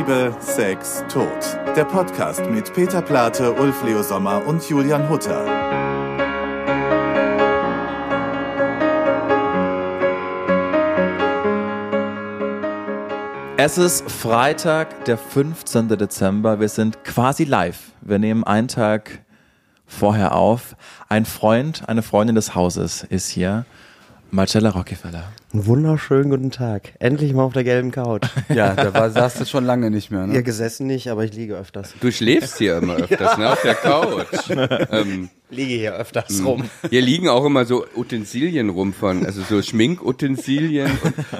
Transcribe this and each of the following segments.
Liebe, Sex, Tod. Der Podcast mit Peter Plate, Ulf Leo Sommer und Julian Hutter. Es ist Freitag, der 15. Dezember. Wir sind quasi live. Wir nehmen einen Tag vorher auf. Ein Freund, eine Freundin des Hauses ist hier. Marcella Rockefeller. Einen wunderschönen guten Tag. Endlich mal auf der gelben Couch. Ja, da war, saß du schon lange nicht mehr. Ne? Ihr gesessen nicht, aber ich liege öfters. Du schläfst hier immer öfters, ne, auf der Couch. ähm, Liege hier öfters rum. hier liegen auch immer so Utensilien rum von, also so Schminkutensilien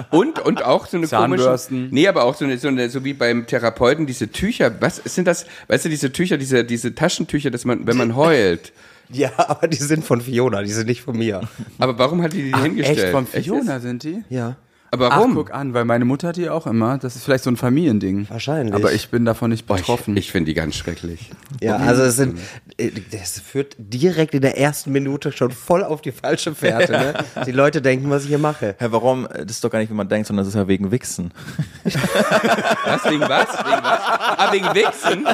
und, und, und auch so eine Zahnbürsten. komische, nee, aber auch so eine, so eine, so wie beim Therapeuten diese Tücher, was sind das, weißt du, diese Tücher, diese, diese Taschentücher, dass man, wenn man heult. Ja, aber die sind von Fiona, die sind nicht von mir. Aber warum hat die die hingestellt? Echt, von Echt Fiona jetzt? sind die? Ja, Aber Ach, warum? guck an, weil meine Mutter hat die auch immer. Das ist vielleicht so ein Familiending. Wahrscheinlich. Aber ich bin davon nicht Boah, ich betroffen. ich finde die ganz schrecklich. ja, also es sind, äh, das führt direkt in der ersten Minute schon voll auf die falsche Fährte. Ne? Die Leute denken, was ich hier mache. Herr, warum? Das ist doch gar nicht, wie man denkt, sondern das ist ja wegen Wichsen. Was? Wegen was? Wegen was? Ah, wegen Wichsen?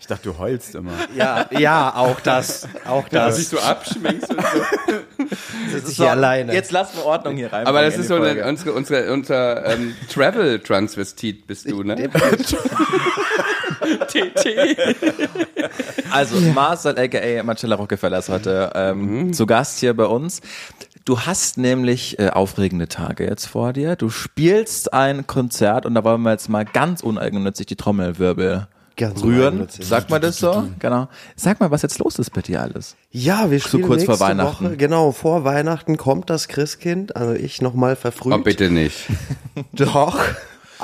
Ich dachte, du heulst immer. Ja, ja, auch das, auch Dass das. dich so abschminkst und so. sitze ich hier alleine. Jetzt lassen wir Ordnung hier rein. Aber das ist so eine, unsere, unsere, unser ähm, Travel-Transvestit bist du, ne? TT. Also, Marcel aka Marcella Rockefeller ist heute ähm, zu Gast hier bei uns. Du hast nämlich äh, aufregende Tage jetzt vor dir. Du spielst ein Konzert und da wollen wir jetzt mal ganz uneigennützig die Trommelwirbel Ganz rühren. Sagt man das so? Genau. Sag mal, was jetzt los ist bei dir alles. Ja, wir spielen kurz vor Weihnachten. Woche, genau, vor Weihnachten kommt das Christkind, also ich nochmal verfrüht. Oh, bitte nicht. Doch,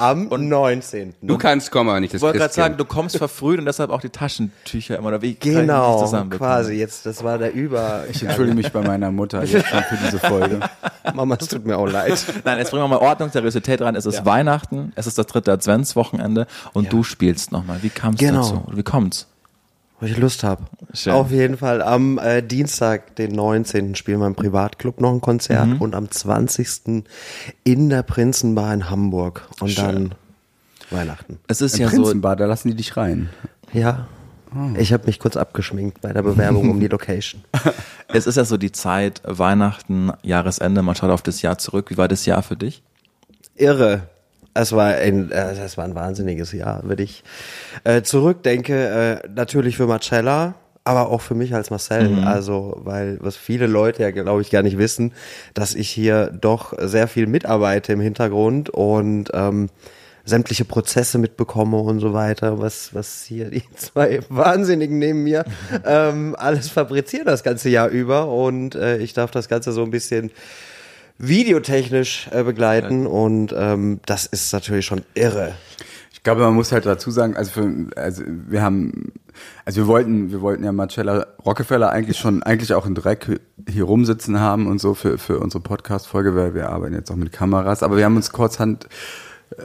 am 19. Du kannst kommen, aber nicht das Ich wollte gerade sagen, du kommst verfrüht und deshalb auch die Taschentücher immer. Oder wie Genau, quasi. Jetzt, das war der Über. Ich entschuldige mich bei meiner Mutter jetzt schon für diese Folge. Mama, es tut mir auch leid. Nein, jetzt bringen wir mal Ordnung, Seriosität rein. Es ist Weihnachten, es ist das dritte Adventswochenende und du spielst nochmal. Wie kam es Genau. dazu? Wie kommt's? Weil ich Lust habe. Schön. Auf jeden Fall. Am äh, Dienstag, den 19. spielen wir im Privatclub noch ein Konzert Mhm. und am 20. in der Prinzenbar in Hamburg. Und dann Weihnachten. Es ist Im ja so, Prinzenbar, da lassen die dich rein. Ja. Oh. Ich habe mich kurz abgeschminkt bei der Bewerbung um die Location. es ist ja so die Zeit, Weihnachten, Jahresende, man schaut auf das Jahr zurück. Wie war das Jahr für dich? irre. Es war ein, äh, das war ein wahnsinniges Jahr, wenn ich äh, zurückdenke. Äh, natürlich für Marcella, aber auch für mich als Marcel. Also, weil was viele Leute ja, glaube ich, gar nicht wissen, dass ich hier doch sehr viel mitarbeite im Hintergrund und ähm, sämtliche Prozesse mitbekomme und so weiter, was, was hier die zwei Wahnsinnigen neben mir ähm, alles fabrizieren das ganze Jahr über und äh, ich darf das Ganze so ein bisschen videotechnisch äh, begleiten und ähm, das ist natürlich schon irre. Ich glaube, man muss halt dazu sagen, also, für, also wir haben, also wir wollten, wir wollten ja Marcella Rockefeller eigentlich schon, eigentlich auch in Dreck hier rumsitzen haben und so für, für unsere Podcast-Folge, weil wir arbeiten jetzt auch mit Kameras, aber wir haben uns kurzhand äh,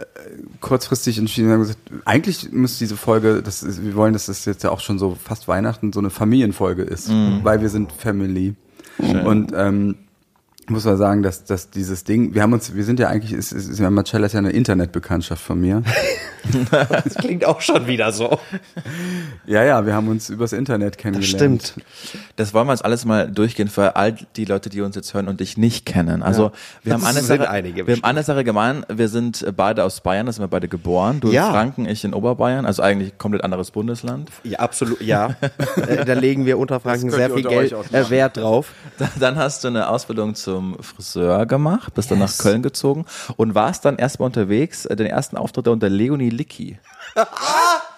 kurzfristig entschieden, haben gesagt, eigentlich muss diese Folge, das ist, wir wollen, dass das jetzt ja auch schon so fast Weihnachten so eine Familienfolge ist, weil wir sind Family. Und ähm, muss man sagen, dass, dass dieses Ding, wir haben uns, wir sind ja eigentlich, ist, ist, ist ja Marcella ist ja eine Internetbekanntschaft von mir. Das klingt auch schon wieder so. Ja, ja, wir haben uns übers Internet Das kennengelernt. stimmt. Das wollen wir jetzt alles mal durchgehen für all die Leute, die uns jetzt hören und dich nicht kennen. Also wir haben Das eine Sache, einige wir haben eine Sache gemein. Wir sind beide aus Bayern, da sind wir beide geboren. Du Ja. in Franken, ich in Oberbayern, also eigentlich komplett anderes Bundesland. Ja, absolut, ja. Äh, da legen wir unter Franken sehr viel Geld, äh, Wert drauf. Da- Dann hast du eine Ausbildung zum Friseur gemacht, bist dann nach Köln gezogen und warst dann erstmal unterwegs, äh, den ersten Auftritt unter Leonie Licky.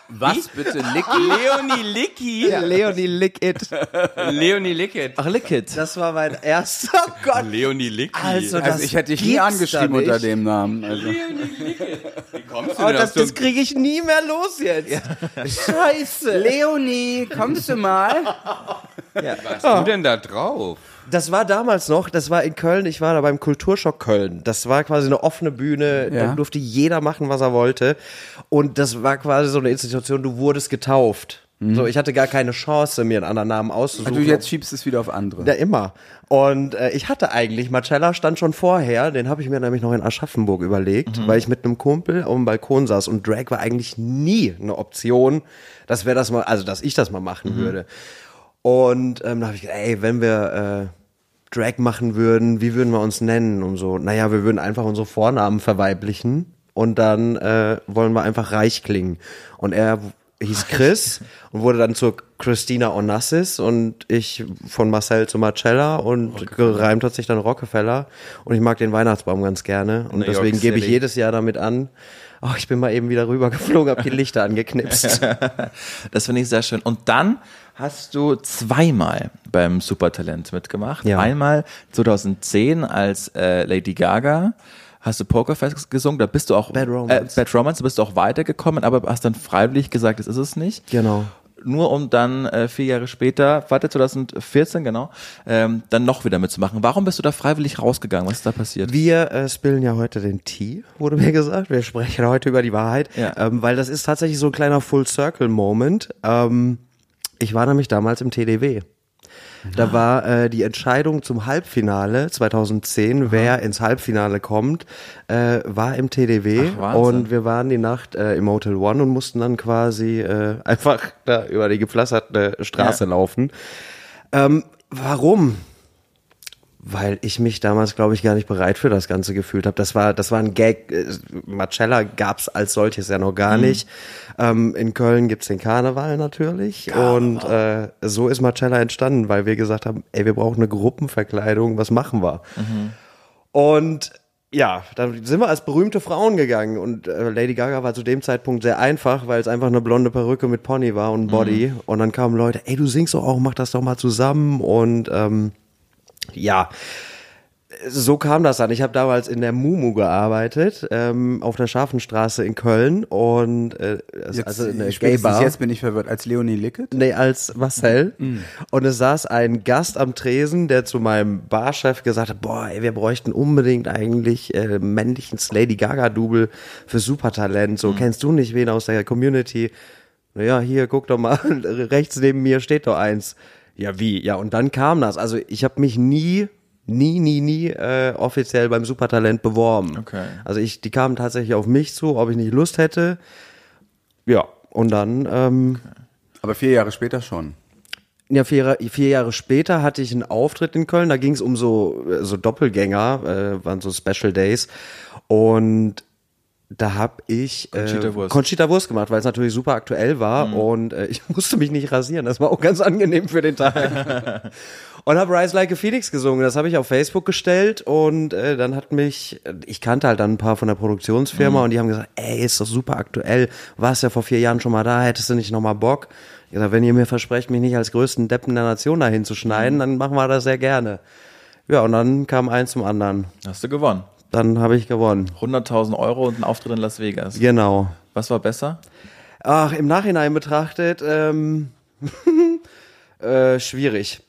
Was bitte, Lick? Leonie Licky. Ja, Leonie Lick It. Leonie Lickett. Ach, Lickit. Das war mein erster, oh Gott. Leonie Licky. Also, Also das ich hätte dich nie angeschrieben unter dem Namen. Also. Wie kommst du Oh, denn das auf so das kriege ich nie mehr los jetzt. Scheiße. Leonie, kommst du mal? Was hast du denn da drauf? Das war damals noch, das war in Köln, ich war da beim Kulturschock Köln. Das war quasi eine offene Bühne, da Ja. durfte jeder machen, was er wollte. Und das war quasi so eine Institution, du wurdest getauft. So, ich hatte gar keine Chance, mir einen anderen Namen auszusuchen. Also jetzt schiebst du es wieder auf andere. Ja, immer. Und äh, ich hatte eigentlich, Marcella stand schon vorher, den habe ich mir nämlich noch in Aschaffenburg überlegt, weil ich mit einem Kumpel auf dem Balkon saß und Drag war eigentlich nie eine Option, dass wir das mal, also dass ich das mal machen würde. Und ähm, da habe ich gedacht, ey, wenn wir äh, Drag machen würden, wie würden wir uns nennen und so? Naja, wir würden einfach unsere Vornamen verweiblichen und dann äh, wollen wir einfach reich klingen. Und er hieß Chris und wurde dann zur Christina Onassis und ich von Marcel zu Marcella und gereimt hat sich dann Rockefeller und ich mag den Weihnachtsbaum ganz gerne und New deswegen gebe ich jedes Jahr damit an. Oh, ich bin mal eben wieder rübergeflogen, hab die Lichter angeknipst. Das finde ich sehr schön. Und dann hast du zweimal beim Supertalent mitgemacht. Ja. Einmal 2010 als äh, Lady Gaga. Hast du Pokerface gesungen, da bist du auch Bad Romance. Äh, Bad Romance, bist du auch weitergekommen, aber hast dann freiwillig gesagt, das ist es nicht. Genau. Nur um dann äh, vier Jahre später, warte 2014 genau, ähm, dann noch wieder mitzumachen. Warum bist du da freiwillig rausgegangen? Was ist da passiert? Wir äh, spillen ja heute den Tee, wurde mir gesagt. Wir sprechen heute über die Wahrheit, Ja. ähm, weil das ist tatsächlich so ein kleiner Full-Circle-Moment. Ähm, ich war nämlich damals im TDW. Da war äh, die Entscheidung zum Halbfinale 2010, wer ins Halbfinale kommt, äh, war im TDW Ach, und wir waren die Nacht äh, im Hotel One und mussten dann quasi äh, einfach da über die gepflasterte Straße Ja. laufen. Ähm, warum? Weil ich mich damals, glaube ich, gar nicht bereit für das Ganze gefühlt habe. Das war, das war ein Gag. Äh, Marcella gab's als solches ja noch gar nicht. Ähm, in Köln gibt's den Karneval natürlich. Und äh, so ist Marcella entstanden, weil wir gesagt haben, ey, wir brauchen eine Gruppenverkleidung, was machen wir? Und ja, dann sind wir als berühmte Frauen gegangen und äh, Lady Gaga war zu dem Zeitpunkt sehr einfach, weil es einfach eine blonde Perücke mit Pony war und Body. Und dann kamen Leute, ey, du singst doch auch, mach das doch mal zusammen. Und ähm, ja, so kam das dann. Ich habe damals in der Mumu gearbeitet, ähm, auf der Scharfenstraße in Köln und äh, Jetzt, also eine spätestens Gay-Bar. jetzt bin ich verwirrt. Als Leonie Lickett? Nee, als Marcel. Und es saß ein Gast am Tresen, der zu meinem Barchef gesagt hat, boah, ey, wir bräuchten unbedingt eigentlich äh, männlichen Lady Gaga-Double für Supertalent. So, kennst du nicht wen aus der Community? Naja, hier, guck doch mal, rechts neben mir steht doch eins. Ja, wie? Ja, und dann kam das. Also ich habe mich nie, nie, nie, nie äh, offiziell beim Supertalent beworben. Okay. Also ich, die kamen tatsächlich auf mich zu, ob ich nicht Lust hätte. Ja, und dann... Ähm, Aber vier Jahre später schon. ja, vier, vier Jahre später hatte ich einen Auftritt in Köln, da ging es um so, äh, so Doppelgänger, äh, waren so Special Days. Und da habe ich äh, Conchita Wurst. Conchita Wurst gemacht, weil es natürlich super aktuell war und äh, ich musste mich nicht rasieren. Das war auch ganz angenehm für den Tag. und habe Rise Like a Phoenix gesungen. Das habe ich auf Facebook gestellt und äh, dann hat mich, ich kannte halt dann ein paar von der Produktionsfirma und die haben gesagt, ey, ist doch super aktuell. Warst ja vor vier Jahren schon mal da, hättest du nicht noch mal Bock? Ich gesagt, wenn ihr mir versprecht, mich nicht als größten Deppen der Nation dahin zu schneiden, dann machen wir das sehr gerne. Ja, und dann kam eins zum anderen. Hast du gewonnen. Dann habe ich gewonnen. 100.000 Euro und ein Auftritt in Las Vegas. Genau. Was war besser? Ach, im Nachhinein betrachtet, ähm, äh, schwierig.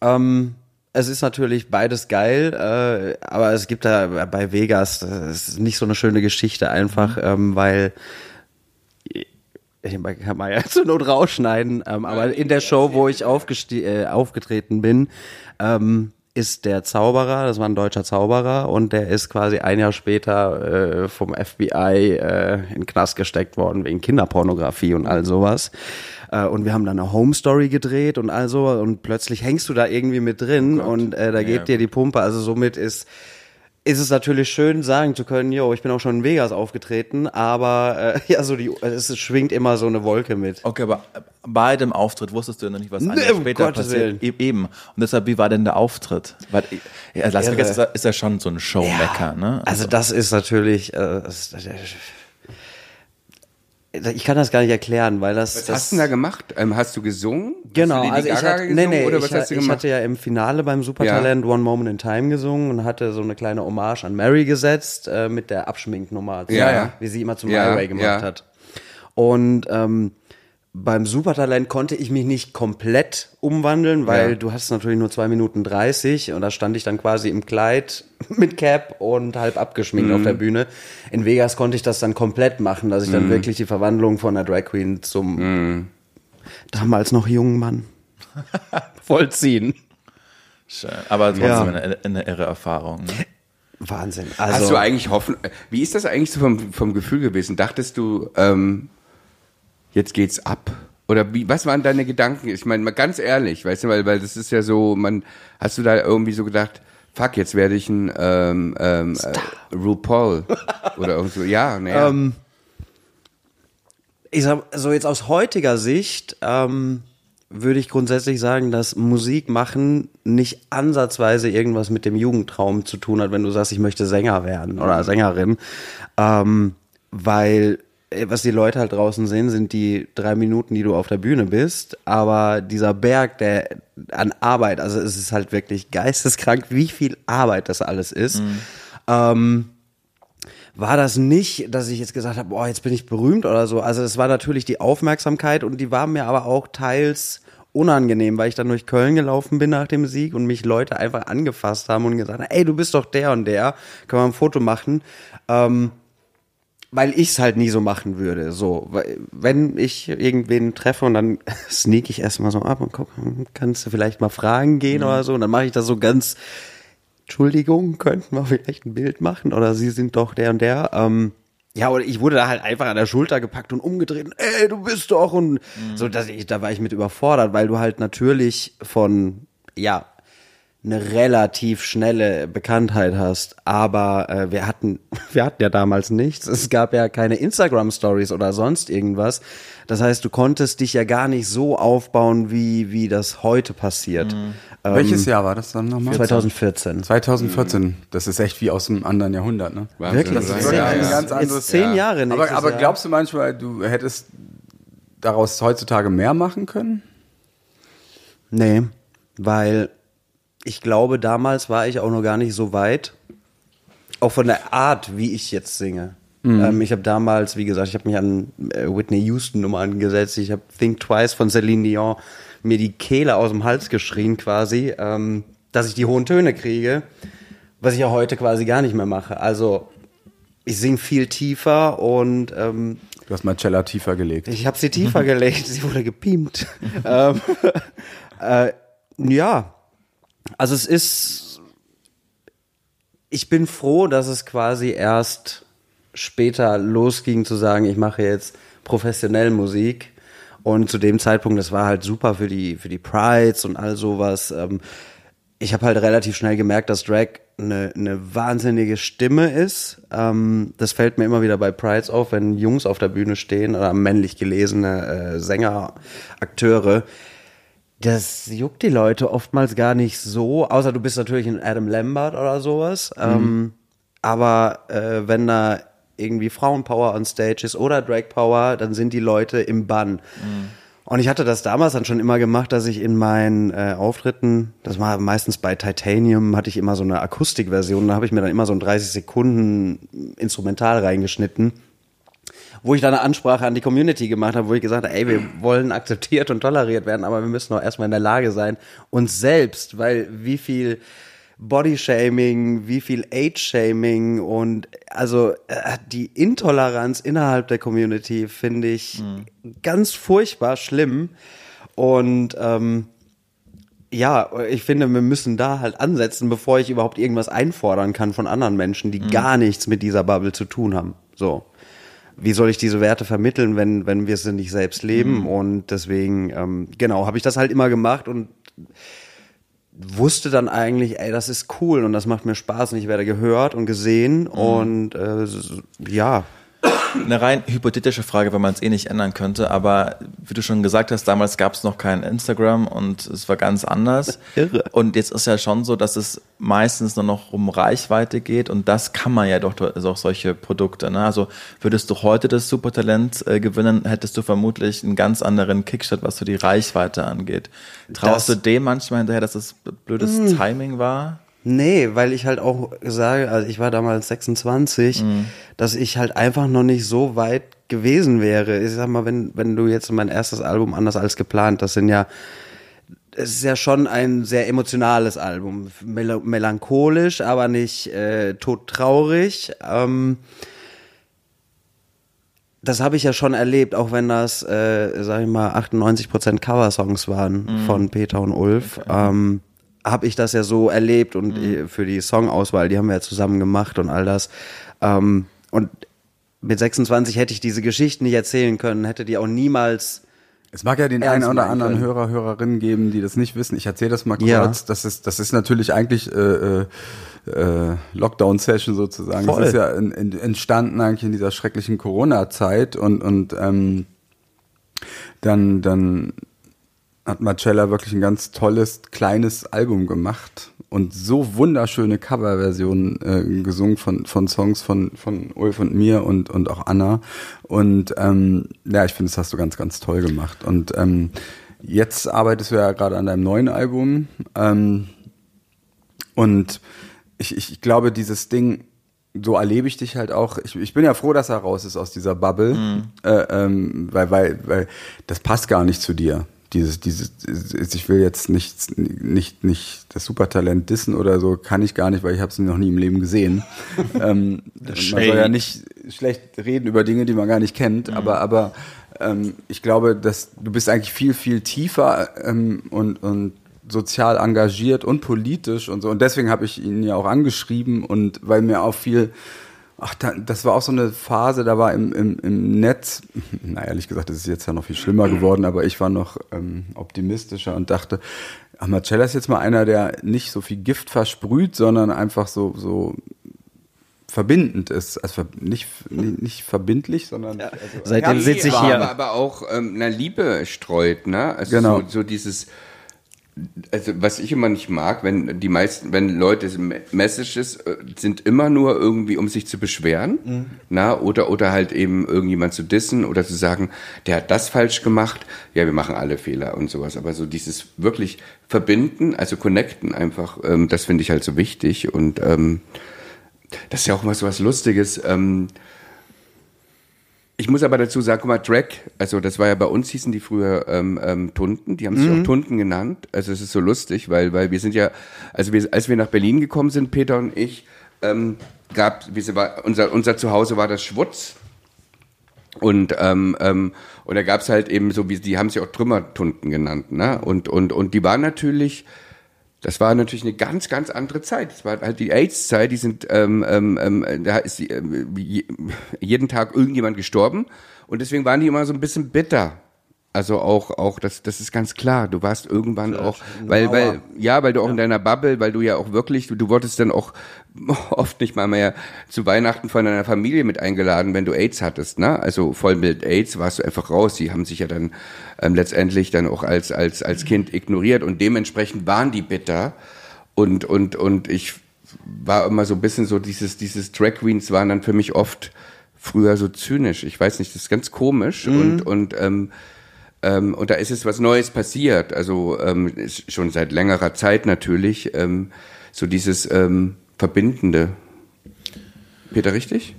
Ähm, es ist natürlich beides geil, äh, aber es gibt da bei Vegas, das ist nicht so eine schöne Geschichte einfach, ähm, weil ich kann mal ja zur Not rausschneiden, ähm, aber in der Show, wo ich äh, aufgetreten bin, ähm, ist der Zauberer, das war ein deutscher Zauberer und der ist quasi ein Jahr später äh, vom FBI äh, in den Knast gesteckt worden wegen Kinderpornografie und all sowas. Äh, und wir haben dann eine Home Story gedreht und all so und plötzlich hängst du da irgendwie mit drin und äh, da geht dir die Pumpe. Also somit ist ist es natürlich schön, sagen zu können, yo, ich bin auch schon in Vegas aufgetreten, aber äh, ja, so die, es schwingt immer so eine Wolke mit. Okay, aber bei dem Auftritt wusstest du ja noch nicht, was Nee, später Gottes passiert. E eben. Und deshalb, wie war denn der Auftritt? Weil, ja, Las. Vegas ist, ja- ja schon so ein Showmecker, ne? Also das ist natürlich, äh, das, ich kann das gar nicht erklären, weil das, Was das hast du denn da gemacht? Ähm, hast du gesungen? Genau, du also ich hatte, gesungen nee, ich, ich ja im Finale beim Supertalent One Moment in Time gesungen und hatte so eine kleine Hommage an Mary gesetzt äh, mit der Abschminknummer, Ja, ja. wie sie immer zum Ja, Highway gemacht ja. hat. Und ähm, beim Supertalent konnte ich mich nicht komplett umwandeln, weil Ja. du hast natürlich nur zwei Minuten 30 und da stand ich dann quasi im Kleid mit Cap und halb abgeschminkt Mhm. auf der Bühne. In Vegas konnte ich das dann komplett machen, dass ich Mhm. dann wirklich die Verwandlung von einer Drag Queen zum damals noch jungen Mann vollziehen. Schön. Aber trotzdem Ja. eine, eine irre Erfahrung. Ne? Wahnsinn. Also, Hast du eigentlich hoffen? Wie ist das eigentlich so vom, vom Gefühl gewesen? Dachtest du, ähm, jetzt geht's ab? Oder wie, was waren deine Gedanken? Ich meine, mal ganz ehrlich, weißt du, weil, weil das ist ja so, man, hast du da irgendwie so gedacht, fuck, jetzt werde ich ein ähm, ähm, äh, RuPaul oder irgend so, ja, naja. Ähm, ich sag so jetzt aus heutiger Sicht ähm, würde ich grundsätzlich sagen, dass Musik machen nicht ansatzweise irgendwas mit dem Jugendtraum zu tun hat, wenn du sagst, ich möchte Sänger werden oder Sängerin, ähm, weil was die Leute halt draußen sehen, sind die drei Minuten, die du auf der Bühne bist, aber dieser Berg, der an Arbeit, also es ist halt wirklich geisteskrank, wie viel Arbeit das alles ist. Ähm, war das nicht, dass ich jetzt gesagt habe, boah, jetzt bin ich berühmt oder so. Also es war natürlich die Aufmerksamkeit und die war mir aber auch teils unangenehm, weil ich dann durch Köln gelaufen bin nach dem Sieg und mich Leute einfach angefasst haben und gesagt haben, ey, du bist doch der und der, können wir ein Foto machen. Ähm, weil ich es halt nie so machen würde. So, weil, wenn ich irgendwen treffe und dann sneak ich erstmal so ab und guck, hm, kannst du vielleicht mal Fragen gehen oder so. Und dann mache ich das so ganz, Entschuldigung, könnten wir vielleicht ein Bild machen? Oder Sie sind doch der und der. Ähm, ja, oder ich wurde da halt einfach an der Schulter gepackt und umgedreht. Und, Ey, du bist doch und so, dass ich, da war ich mit überfordert, weil du halt natürlich von, ja, eine relativ schnelle Bekanntheit hast. Aber äh, wir hatten, wir hatten ja damals nichts. Es gab ja keine Instagram-Stories oder sonst irgendwas. Das heißt, du konntest dich ja gar nicht so aufbauen, wie, wie das heute passiert. Ähm, Welches Jahr war das dann nochmal? 2014. 2014. Das ist echt wie aus einem anderen Jahrhundert, ne? Wahnsinn, wirklich? das ist ja, ein ja. ganz Jetzt anderes zehn Jahr. Jahre Aber, aber Jahr. glaubst du manchmal, du hättest daraus heutzutage mehr machen können? Nee, weil ich glaube, damals war ich auch noch gar nicht so weit. Auch von der Art, wie ich jetzt singe. Ähm, ich habe damals, wie gesagt, ich habe mich an äh, Whitney Houston Nummern gesetzt. Ich habe Think Twice von Celine Dion mir die Kehle aus dem Hals geschrien quasi, ähm, dass ich die hohen Töne kriege, was ich ja heute quasi gar nicht mehr mache. Also ich singe viel tiefer und ähm, Du hast Marcella tiefer gelegt. ich habe sie tiefer gelegt, sie wurde gepiemt. ähm, äh, ja, also es ist, ich bin froh, dass es quasi erst später losging zu sagen, ich mache jetzt professionell Musik. Und zu dem Zeitpunkt, das war halt super für die, für die Prides und all sowas. Ähm, ich habe halt relativ schnell gemerkt, dass Drag eine, eine wahnsinnige Stimme ist. Ähm, das fällt mir immer wieder bei Prides auf, wenn Jungs auf der Bühne stehen oder männlich gelesene äh, Sänger, Akteure. Das juckt die Leute oftmals gar nicht so, außer du bist natürlich ein Adam Lambert oder sowas. Ähm, aber äh, wenn da irgendwie Frauenpower on Stage ist oder Drag Power, dann sind die Leute im Bann. Und ich hatte das damals dann schon immer gemacht, dass ich in meinen äh, Auftritten, das war meistens bei Titanium, hatte ich immer so eine Akustikversion, da habe ich mir dann immer so ein 30 Sekunden Instrumental reingeschnitten wo ich dann eine Ansprache an die Community gemacht habe, wo ich gesagt habe, ey, wir wollen akzeptiert und toleriert werden, aber wir müssen auch erstmal in der Lage sein, uns selbst, weil wie viel Bodyshaming, wie viel Age-Shaming und also äh, die Intoleranz innerhalb der Community finde ich ganz furchtbar schlimm und ähm, ja, ich finde, wir müssen da halt ansetzen, bevor ich überhaupt irgendwas einfordern kann von anderen Menschen, die gar nichts mit dieser Bubble zu tun haben. So. Wie soll ich diese Werte vermitteln, wenn, wenn wir sie nicht selbst leben? Und deswegen, ähm, genau, habe ich das halt immer gemacht und wusste dann eigentlich, ey, das ist cool und das macht mir Spaß und ich werde gehört und gesehen und äh, ja, Eine rein hypothetische Frage, wenn man es eh nicht ändern könnte, aber wie du schon gesagt hast, damals gab es noch kein Instagram und es war ganz anders. Irre. Und jetzt ist ja schon so, dass es meistens nur noch um Reichweite geht und das kann man ja doch durch auch solche Produkte. Ne? Also würdest du heute das Supertalent äh, gewinnen, hättest du vermutlich einen ganz anderen Kickstart, was so die Reichweite angeht. Traust Das- du dem manchmal hinterher, dass es blödes Timing war? Nee, weil ich halt auch sage, also ich war damals 26, dass ich halt einfach noch nicht so weit gewesen wäre. Ich sag mal, wenn, wenn du jetzt mein erstes Album anders als geplant, das sind ja, es ist ja schon ein sehr emotionales Album. Mel melancholisch, aber nicht äh, todtraurig. Ähm, das habe ich ja schon erlebt, auch wenn das, äh, sag ich mal, 98% Coversongs waren Mhm. von Peter und Ulf. Ähm, habe ich das ja so erlebt und Mhm. äh, für die Songauswahl, die haben wir ja zusammen gemacht und all das. Ähm, und mit 26 hätte ich diese Geschichten nicht erzählen können, hätte die auch niemals Es mag ja den einen oder anderen können. Hörer, Hörerinnen geben, die das nicht wissen. Ich erzähle das mal kurz. Ja. Das ist, das ist natürlich eigentlich äh, äh, äh, Lockdown-Session sozusagen. Voll. Das ist ja in, in, entstanden eigentlich in dieser schrecklichen Corona-Zeit und und ähm, dann dann hat Marcella wirklich ein ganz tolles kleines Album gemacht und so wunderschöne Coverversionen äh, gesungen von von Songs von von Ulf und mir und und auch Anna. Und ähm, ja ich finde das hast du ganz ganz toll gemacht. Und ähm, jetzt arbeitest du ja gerade an deinem neuen Album. Ähm, und ich, ich, glaube dieses Ding so erlebe ich dich halt auch. Ich, ich bin ja froh, dass er raus ist aus dieser Bubble, äh, ähm, weil, weil, weil das passt gar nicht zu dir. Dieses, dieses, ich will jetzt nicht, nicht, nicht das Supertalent dissen oder so, kann ich gar nicht, weil ich habe es noch nie im Leben gesehen. ähm, man soll ja nicht schlecht reden über Dinge, die man gar nicht kennt, aber, aber ähm, ich glaube, dass du bist eigentlich viel, viel tiefer ähm, und, und sozial engagiert und politisch und so. Und deswegen habe ich ihn ja auch angeschrieben und weil mir auch viel, ach, da, das war auch so eine Phase, da war im, im, im Netz, na ehrlich gesagt, das ist jetzt ja noch viel schlimmer geworden, aber ich war noch ähm, optimistischer und dachte, ach, Marcella ist jetzt mal einer, der nicht so viel Gift versprüht, sondern einfach so, so verbindend ist. Also nicht, nicht verbindlich, sondern also Seitdem sitze ich aber, hier. Aber, aber auch ähm, na, Liebe streut, ne? Also Genau. so, so dieses, also was ich immer nicht mag, wenn die meisten, wenn Leute Me- Messages äh, sind immer nur irgendwie, um sich zu beschweren, Mhm. na, oder oder halt eben irgendjemand zu dissen oder zu sagen, der hat das falsch gemacht. Ja, wir machen alle Fehler und sowas. Aber so dieses wirklich verbinden, also connecten einfach, ähm, das finde ich halt so wichtig und ähm, das ist ja auch mal so was Lustiges. Ähm, ich muss aber dazu sagen, guck mal, Drag, also das war ja bei uns, hießen die früher ähm, ähm, Tunden, die haben sich auch Tunden genannt. Also es ist so lustig, weil, weil wir sind ja, also wir, als wir nach Berlin gekommen sind, Peter und ich, ähm, gab, wir, war, unser, unser Zuhause war das Schwutz. Und, ähm, ähm, und da gab's halt eben so, wie die haben sich auch Trümmertunden genannt, ne? Und, und, und die waren natürlich, das war natürlich eine ganz, ganz andere Zeit. Das war halt die AIDS-Zeit, die sind, ähm, ähm, ähm, da ist die, ähm, je- jeden Tag irgendjemand gestorben und deswegen waren die immer so ein bisschen bitter. Also auch, auch, das, das ist ganz klar. Du warst irgendwann auch, weil, weil, ja, weil du auch in deiner Bubble, weil du ja auch wirklich, du, du wurdest dann auch oft nicht mal mehr zu Weihnachten von deiner Familie mit eingeladen, wenn du AIDS hattest, ne? Also voll mit AIDS warst du einfach raus. Die haben sich ja dann ähm, letztendlich dann auch als, als, als Kind ignoriert und dementsprechend waren die bitter und, und, und ich war immer so ein bisschen so dieses, dieses Drag Queens waren dann für mich oft früher so zynisch. Ich weiß nicht, das ist ganz komisch und, und, ähm, ähm, und da ist es was Neues passiert. Also ähm, schon seit längerer Zeit natürlich ähm, so dieses ähm, Verbindende. Peter, richtig?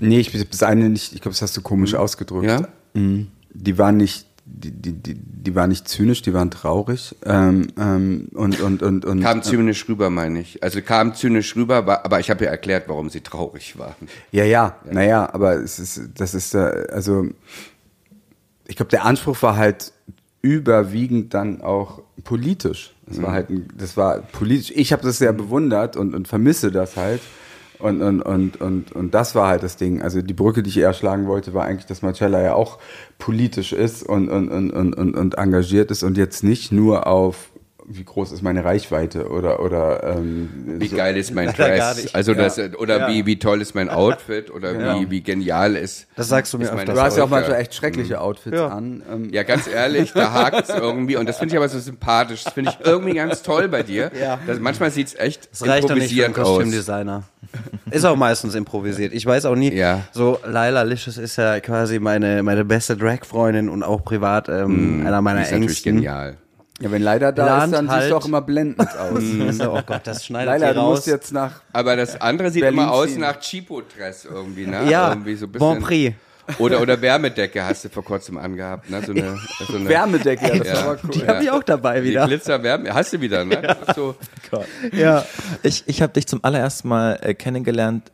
Nee, ich das eine nicht, ich glaube, das hast du komisch ausgedrückt. Ja? Mhm. Die waren nicht, die, die, die, die waren nicht zynisch, die waren traurig. Ähm, ähm, und, und, und, und, Kam zynisch rüber, meine ich. Also kam zynisch rüber, aber ich habe ja erklärt, warum sie traurig waren. Ja, ja, naja, aber es ist, das ist, äh, also, ich glaube, der Anspruch war halt überwiegend dann auch politisch. Das war halt, das war politisch. Ich habe das sehr bewundert und, und vermisse das halt. Und, und, und, und, und das war halt das Ding. Also die Brücke, die ich eher schlagen wollte, war eigentlich, dass Marcella ja auch politisch ist und, und, und, und, und engagiert ist und jetzt nicht nur auf wie groß ist meine Reichweite oder oder ähm, Wie so- geil ist mein Dress? Also Ja. das oder Ja. wie wie toll ist mein Outfit oder Genau. wie wie genial ist. Das sagst du mir öfters. Du hast ja auch manchmal echt schreckliche Outfits Ja. an. Ähm, Ja, ganz ehrlich, da hakt es irgendwie und das finde ich aber so sympathisch. Das finde ich irgendwie ganz toll bei dir. Ja. Das, manchmal sieht's echt Das reicht doch nicht für einen improvisierend aus. Kostümdesigner. Ist auch meistens improvisiert. Ich weiß auch nie. Ja. So, Laila Licious ist ja quasi meine, meine beste Drag-Freundin und auch privat ähm, einer meiner ist natürlich engsten. genial. Ja, wenn leider da Plant ist, dann halt- siehst du auch immer blendend aus. Ja, oh Gott, das schneidet Leila, du raus. musst jetzt nach. Aber das andere sieht Berlin immer aus ziehen. nach Chipo-Dress irgendwie, ne? ja, irgendwie so ein bisschen. Bon Prix. Oder, oder Wärmedecke hast du vor kurzem angehabt, ne? So eine, so eine Wärmedecke, ja, das Ja. aber cool. Die habe ich auch dabei Die wieder. Glitzerwärme, hast du wieder, ne? Ist so, Ja. Ich, ich habe dich zum allerersten Mal äh, kennengelernt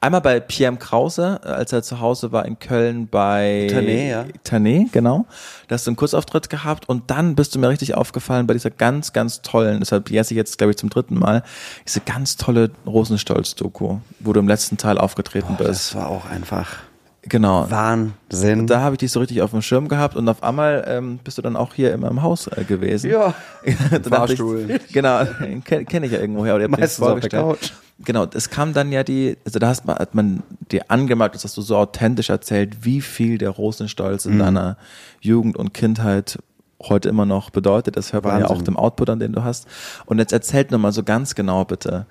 Einmal bei Pierre. Krause, äh, als er zu Hause war in Köln bei Tané, ja. Tané, genau. Da hast du einen Kurzauftritt gehabt und dann bist du mir richtig aufgefallen bei dieser ganz, ganz tollen, deshalb jetzt ich jetzt, glaube ich, zum dritten Mal, diese ganz tolle Rosenstolz-Doku, wo du im letzten Teil aufgetreten bist. Das war auch einfach Genau. Wahnsinn. Da habe ich dich so richtig auf dem Schirm gehabt und auf einmal ähm, bist du dann auch hier immer im Haus äh, gewesen. Ja. Fahrstuhl. Ich, genau, kenne kenn ich ja irgendwoher. Oder Meistens auf der vorgestellt. Genau, es kam dann ja die, also da hast hat man dir angemerkt, das hast du so authentisch erzählt, wie viel der Rosenstolz Mhm. in deiner Jugend und Kindheit heute immer noch bedeutet. Das hört man ja auch dem Output an, den du hast. Und jetzt erzählt nochmal so ganz genau bitte,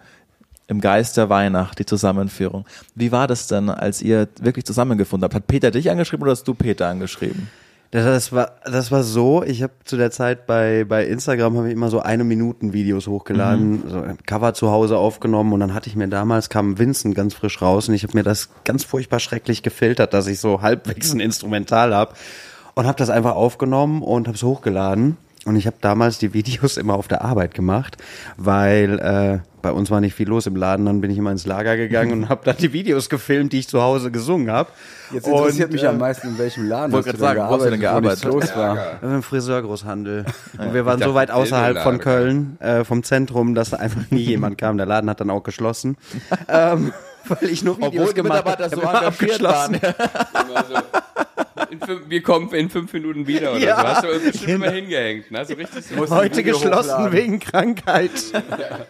im Geist der Weihnacht, die Zusammenführung. Wie war das denn, als ihr wirklich zusammengefunden habt? Hat Peter dich angeschrieben oder hast du Peter angeschrieben? Das, war das war so, ich habe zu der Zeit bei bei Instagram habe ich immer so eine Minuten Videos hochgeladen, so ein Cover zu Hause aufgenommen und dann hatte ich mir damals kam Vincent ganz frisch raus und ich habe mir das ganz furchtbar schrecklich gefiltert, dass ich so halbwegs ein Instrumental habe und habe das einfach aufgenommen und habe es hochgeladen. Und ich habe damals die Videos immer auf der Arbeit gemacht, weil äh, bei uns war nicht viel los im Laden, dann bin ich immer ins Lager gegangen und habe dann die Videos gefilmt, die ich zu Hause gesungen habe. Jetzt interessiert Und, mich äh, am meisten, in welchem Laden hast du gerade denn sagen, hast du denn gearbeitet, wo gearbeitet? los war. Im Friseurgroßhandel. Und wir waren so weit außerhalb von. Köln, äh, vom Zentrum, dass da einfach nie jemand kam. Der Laden hat dann auch geschlossen. ähm, weil ich nur Videos gemacht habe. so engagiert waren. So, wir kommen in fünf Minuten wieder oder Ja. so. Hast du bestimmt immer hingehängt, ne? So richtig so. Heute geschlossen hochladen. wegen Krankheit.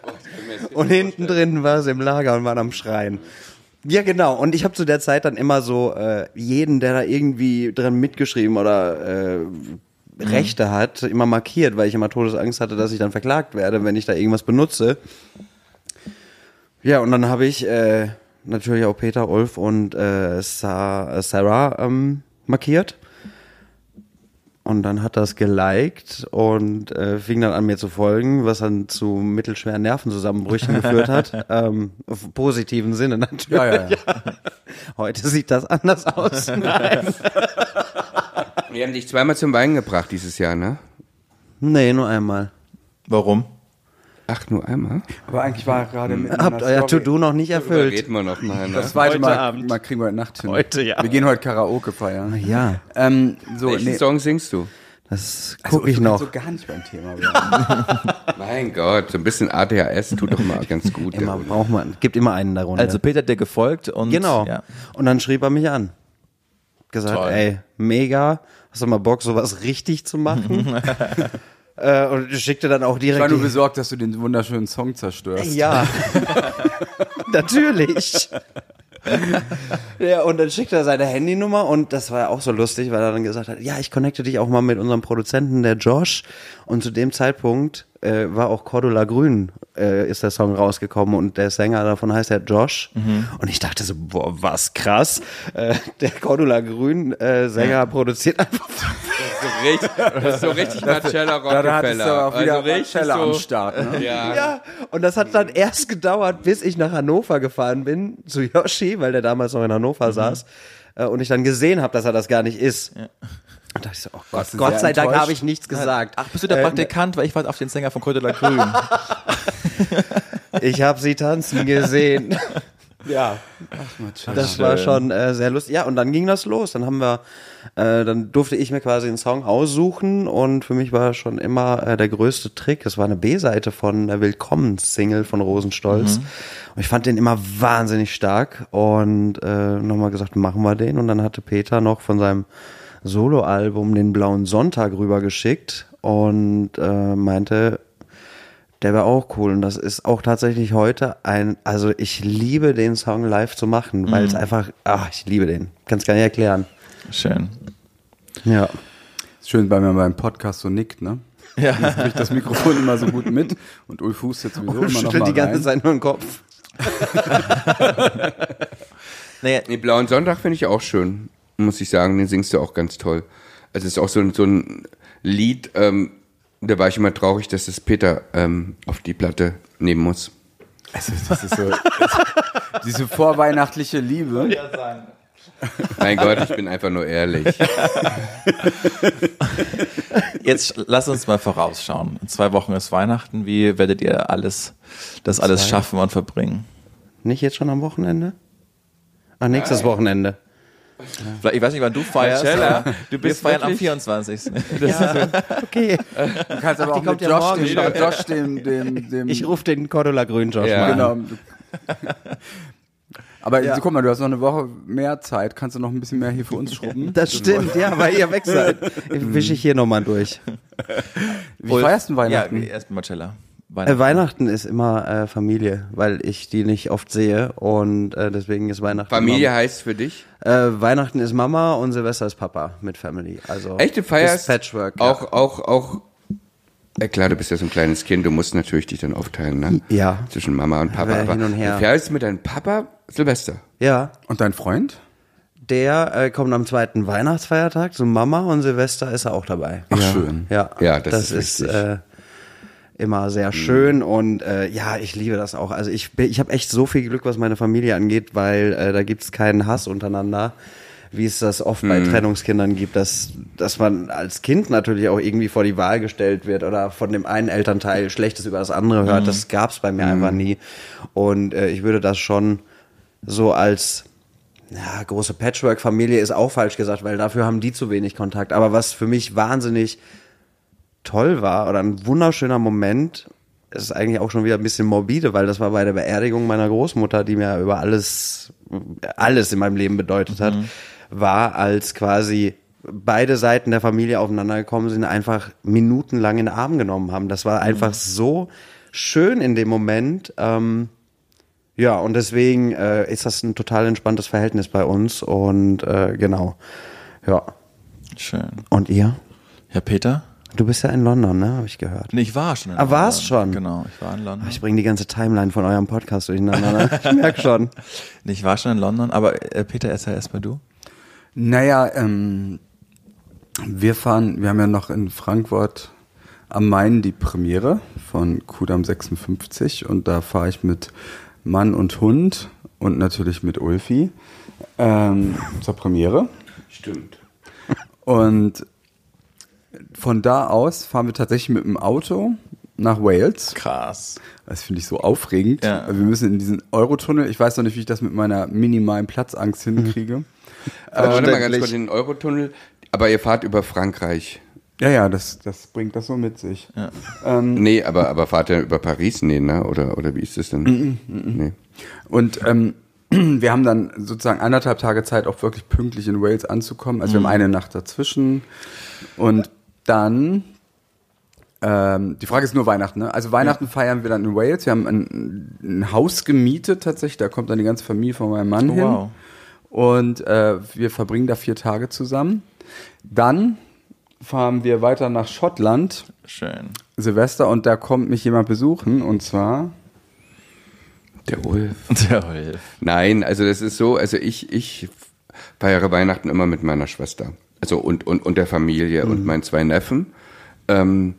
Und hinten drin war es im Lager und waren am Schreien. Ja, genau. Und ich habe zu der Zeit dann immer so äh, jeden, der da irgendwie dran mitgeschrieben oder äh, Rechte hat, immer markiert, weil ich immer Todesangst hatte, dass ich dann verklagt werde, wenn ich da irgendwas benutze. Ja, und dann habe ich äh, natürlich auch Peter, Ulf und äh, Sa Sarah ähm, markiert. Und dann hat das geliked und äh, fing dann an mir zu folgen, was dann zu mittelschweren Nervenzusammenbrüchen geführt hat. Ähm, auf positiven Sinne natürlich. Ja, ja, ja. Heute sieht das anders aus. Nein. Wir haben dich zweimal zum Weinen gebracht dieses Jahr, ne? nee, nur einmal. Warum? Ach, nur einmal? Aber eigentlich war er gerade mit Habt euer To-Do noch nicht erfüllt. reden wir noch mal, ne? Das zweite Heute Mal, Abend. mal kriegen wir heute Nacht hin. Heute, ja. Wir gehen heute Karaoke feiern. Ja, Ähm, so, Welchen nee. Song singst du? das Also, gucke ich wir noch. so gar nicht beim Thema. Mein Gott, so ein bisschen ADHS tut doch mal ganz gut. Immer braucht man, gibt immer einen darunter. Also Peter hat dir gefolgt und genau. ja. Und dann schrieb er mich an. Gesagt, Toll. ey, mega, hast du mal Bock, sowas richtig zu machen? äh, und schickte dann auch Ich direkt. war nur besorgt, dass du den wunderschönen Song zerstörst. Ja, natürlich. ja, und dann schickte er seine Handynummer und das war ja auch so lustig, weil er dann gesagt hat, ja, ich connecte dich auch mal mit unserem Produzenten, der Josh. Und zu dem Zeitpunkt äh, war auch Cordula Grün, äh, ist der Song rausgekommen und der Sänger davon heißt ja Josh. Und ich dachte so, boah, was krass. Äh, der Cordula Grün äh, Sänger produziert einfach So richtig, das ist so richtig Marcella Da, da Rockefeller. auch wieder also Marcella am so, Start. Ne? ja. Ja, und das hat dann erst gedauert, bis ich nach Hannover gefahren bin, zu Yoshi, weil der damals noch in Hannover saß, äh, und ich dann gesehen habe, dass er das gar nicht ist. Und dachte ich so, oh Gott, Gott sei Dank habe ich nichts gesagt. Ach, bist du der Äh, Praktikant? Weil ich war auf den Sänger von Cordula Grün. Ich habe sie tanzen gesehen. ja, das war schon äh, sehr lustig. Ja, und dann ging das los. Dann haben wir, äh, dann durfte ich mir quasi einen Song aussuchen und für mich war schon immer äh, der größte Trick. Das war eine B-Seite von der Willkommens-Single von Rosenstolz. Und ich fand den immer wahnsinnig stark und äh, nochmal gesagt, machen wir den. Und dann hatte Peter noch von seinem Soloalbum den Blauen Sonntag rübergeschickt und äh, meinte, der wäre auch cool. Und das ist auch tatsächlich heute ein, also ich liebe den Song live zu machen, weil es einfach, ach, ich liebe den. Kann's gar nicht erklären. Schön. Ja. Schön, weil man beim Podcast so nickt, ne? Ja. Jetzt kriegt das Mikrofon immer so gut mit und Ulf hustet sowieso immer noch Schüttelt mal die ganze rein. Zeit nur den Kopf. Naja, Den Blauen Sonntag finde ich auch schön, muss ich sagen. Den singst du auch ganz toll. Also es ist auch so ein, so ein Lied, ähm, da war ich immer traurig, dass das Peter ähm, auf die Platte nehmen muss. Also, das ist so, diese vorweihnachtliche Liebe. Mein Gott, ich bin einfach nur ehrlich. jetzt lass uns mal vorausschauen. In zwei Wochen ist Weihnachten. Wie werdet ihr alles, das alles schaffen und verbringen? Nicht jetzt schon am Wochenende? Ach, nächstes Wochenende. Vielleicht- Ich weiß nicht, wann du feierst. Marcella, du wir bist feiern am wirklich- 24. Okay. Du kannst aber die auch mit ja Josh, morgen dem, schon. Josh dem, dem, dem Ich rufe den Cordula Grünjosh Ja. mal genau. Aber Ja. so, guck mal, du hast noch eine Woche mehr Zeit. Kannst du noch ein bisschen mehr hier für uns schrubben? Das stimmt, ja, weil ihr weg seid. Wische ich hier nochmal durch. Wie feierst du Weihnachten? Ja, erst Marcella. Äh, Weihnachten ist immer äh, Familie, weil ich die nicht oft sehe und äh, deswegen ist Weihnachten. Familie heißt für dich? Äh, Weihnachten ist Mama und Silvester ist Papa mit Family. Also Echte feierst ist Patchwork. ja. Auch, auch, auch. Ja, klar, du bist ja so ein kleines Kind, du musst natürlich dich dann aufteilen, ne? Ja. Zwischen Mama und Papa. Ja, Aber hin und her. du feierst mit deinem Papa Silvester. Ja, Und dein Freund? der äh, kommt am zweiten Weihnachtsfeiertag zu Mama und Silvester ist er auch dabei. Ach, schön. Ja, Ja, das das, ist ist, äh, immer sehr schön und äh, ja, ich liebe das auch. Also ich, ich habe echt so viel Glück, was meine Familie angeht, weil äh, da gibt's keinen Hass untereinander, wie es das oft bei Trennungskindern gibt, dass, dass man als Kind natürlich auch irgendwie vor die Wahl gestellt wird oder von dem einen Elternteil Schlechtes über das andere hört. Das gab's bei mir einfach nie. Und äh, ich würde das schon so als ja, große Patchwork-Familie ist auch falsch gesagt, weil dafür haben die zu wenig Kontakt. Aber was für mich wahnsinnig toll war oder ein wunderschöner Moment, es ist eigentlich auch schon wieder ein bisschen morbide, weil das war bei der Beerdigung meiner Großmutter, die mir über alles, alles in meinem Leben bedeutet hat, war, als quasi beide Seiten der Familie aufeinander gekommen sind, einfach minutenlang in den Arm genommen haben. Das war einfach so schön in dem Moment. Ähm, ja, und deswegen äh, ist das ein total entspanntes Verhältnis bei uns und äh, genau. Ja. Schön. Und ihr? Ja, Peter? Du bist ja in London, ne? Habe ich gehört. Nee, ich war schon in Ah, warst London. schon? Genau, ich war in London. Ich bringe die ganze Timeline von eurem Podcast durcheinander. Ne? Ich merk schon. Nee, ich war schon in London, aber äh, Peter, erzähl erst mal du. Naja, ähm, wir fahren, wir haben ja noch in Frankfurt am Main die Premiere von Kudam 56 und da fahre ich mit Mann und Hund und natürlich mit Ulfi ähm, zur Premiere. Stimmt. Und von da aus fahren wir tatsächlich mit dem Auto nach Wales. Krass. Das finde ich so aufregend. Ja. Wir müssen in diesen Eurotunnel. Ich weiß noch nicht, wie ich das mit meiner minimalen Platzangst hinkriege. Aber warte mal ganz kurz, den Eurotunnel, aber ihr fahrt über Frankreich. Ja, ja, das, das bringt das so mit sich. Ähm, Nee, aber, aber fahrt ihr über Paris? Nee, ne? Oder, oder wie ist das denn? Nee. Und ähm, wir haben dann sozusagen anderthalb Tage Zeit, auch wirklich pünktlich in Wales anzukommen. Also wir haben eine Nacht dazwischen. Und dann, ähm, die Frage ist nur Weihnachten. Ne? Also Weihnachten feiern wir dann in Wales. Wir haben ein, ein Haus gemietet tatsächlich. Da kommt dann die ganze Familie von meinem Mann Oh, hin. wow. Und äh, wir verbringen da vier Tage zusammen. Dann fahren wir weiter nach Schottland, Schön. Silvester, und da kommt mich jemand besuchen. Und zwar Der Ulf. Der Ulf. Nein, also das ist so, also ich, ich feiere Weihnachten immer mit meiner Schwester. Also und, und, und der Familie und meinen zwei Neffen. Ähm,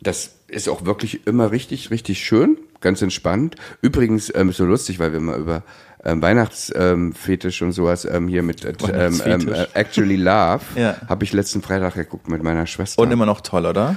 das ist auch wirklich immer richtig, richtig schön, ganz entspannt. Übrigens ähm, so lustig, weil wir mal über ähm, Weihnachtsfetisch und sowas ähm, hier mit äh, ähm, ähm, äh, Actually Love Ja. habe ich letzten Freitag geguckt mit meiner Schwester. Und immer noch toll, oder?